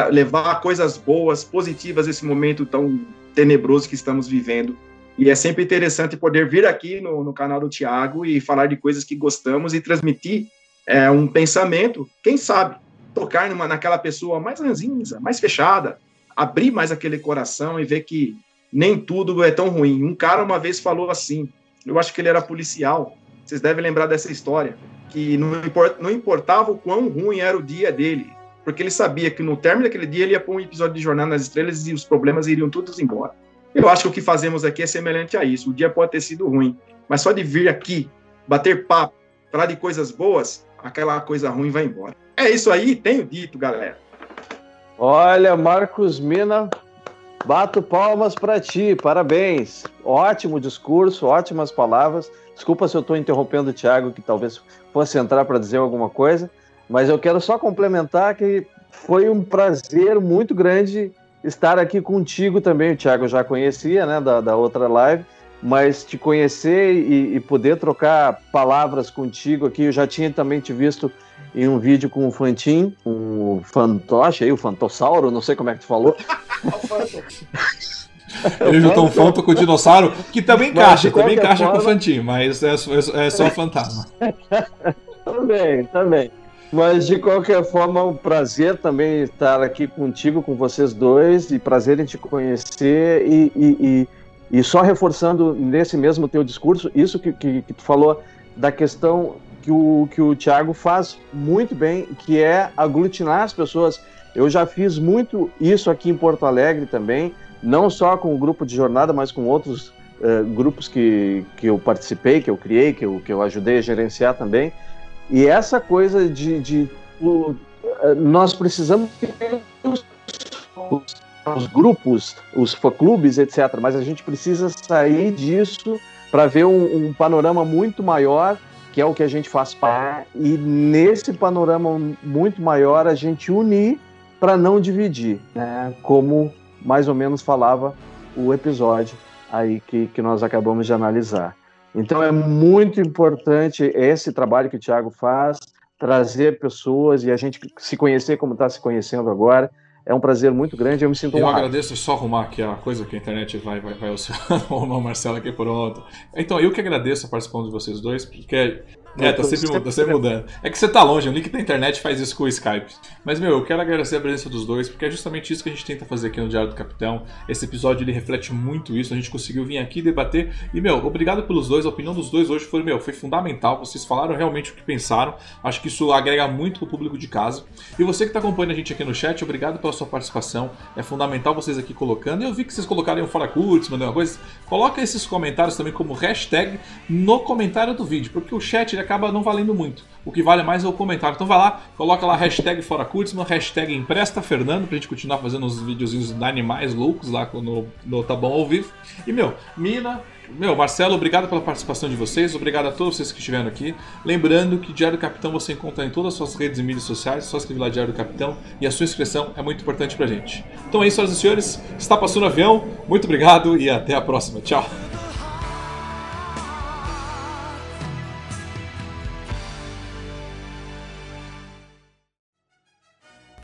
levar coisas boas, positivas nesse momento tão tenebroso que estamos vivendo. E é sempre interessante poder vir aqui no, no canal do Tiago e falar de coisas que gostamos e transmitir é, um pensamento, quem sabe, tocar numa, naquela pessoa mais ranzinza, mais fechada, abrir mais aquele coração e ver que nem tudo é tão ruim. Um cara uma vez falou assim, eu acho que ele era policial, vocês devem lembrar dessa história, que não, import, não importava o quão ruim era o dia dele, porque ele sabia que no término daquele dia ele ia pôr um episódio de Jornada nas Estrelas e os problemas iriam todos embora. Eu acho que o que fazemos aqui é semelhante a isso. O dia pode ter sido ruim, mas só de vir aqui, bater papo, falar de coisas boas, aquela coisa ruim vai embora. É isso aí, tenho dito, galera. Olha, Marcos Mina, bato palmas para ti, parabéns. Ótimo discurso, ótimas palavras. Desculpa se eu estou interrompendo o Thiago, que talvez fosse entrar para dizer alguma coisa, mas eu quero só complementar que foi um prazer muito grande estar aqui contigo também. O Thiago já conhecia, né, da, da outra live, mas te conhecer e, e, poder trocar palavras contigo aqui, eu já tinha também te visto em um vídeo com o Fantin, o fantoche aí, o Fantossauro, não sei como é que tu falou. Ele juntou um fanto com o dinossauro, que também encaixa, também encaixa forma... com o Fantin, mas é, é, é só fantasma. também, também. Mas de qualquer forma, um prazer também estar aqui contigo, com vocês dois, e prazer em te conhecer. E, e, e, e só reforçando nesse mesmo teu discurso, isso que, que, que tu falou da questão que o, que o Thiago faz muito bem, que é aglutinar as pessoas. Eu já fiz muito isso aqui em Porto Alegre também, não só com o grupo de jornada, mas com outros uh, grupos que, que eu participei, que eu criei, que eu, que eu ajudei a gerenciar também. E essa coisa de. de uh, nós precisamos os, os grupos, os fã-clubes, etc. Mas a gente precisa sair disso para ver um, um panorama muito maior que é o que a gente faz parte, e nesse panorama muito maior a gente unir para não dividir, né? Como mais ou menos falava o episódio aí que, que nós acabamos de analisar. Então é muito importante esse trabalho que o Thiago faz, trazer pessoas e a gente se conhecer como está se conhecendo agora, é um prazer muito grande, eu me sinto Eu honrado. agradeço só arrumar aqui a coisa que a internet vai, vai, vai o Marcelo aqui pronto. Então, eu que agradeço a participação de vocês dois, porque É, tá sempre, mudando, tá sempre mudando. É que você tá longe, o link da internet faz isso com o Skype. Mas, meu, eu quero agradecer a presença dos dois, porque é justamente isso que a gente tenta fazer aqui no Diário do Capitão. Esse episódio ele reflete muito isso, a gente conseguiu vir aqui debater. E, meu, obrigado pelos dois, a opinião dos dois hoje foi, meu, foi fundamental. Vocês falaram realmente o que pensaram. Acho que isso agrega muito pro público de casa. E você que tá acompanhando a gente aqui no chat, obrigado pela sua participação. É fundamental vocês aqui colocando. E eu vi que vocês colocaram o Fora Curtis, mandei uma coisa. Coloca esses comentários também como hashtag no comentário do vídeo, porque o chat ele acaba não valendo muito. O que vale mais é o comentário. Então vai lá, coloca lá hashtag Fora Kurtzman, hashtag Empresta Fernando, pra gente continuar fazendo uns videozinhos de animais loucos lá no, no Tá Bom ao vivo. E meu, Mina, meu, Marcelo, obrigado pela participação de vocês, obrigado a todos vocês que estiveram aqui. Lembrando que Diário do Capitão você encontra em todas as suas redes e mídias sociais, só escrever lá Diário do Capitão e a sua inscrição é muito importante pra gente. Então é isso, senhoras e senhores, está passando o avião, muito obrigado e até a próxima. Tchau!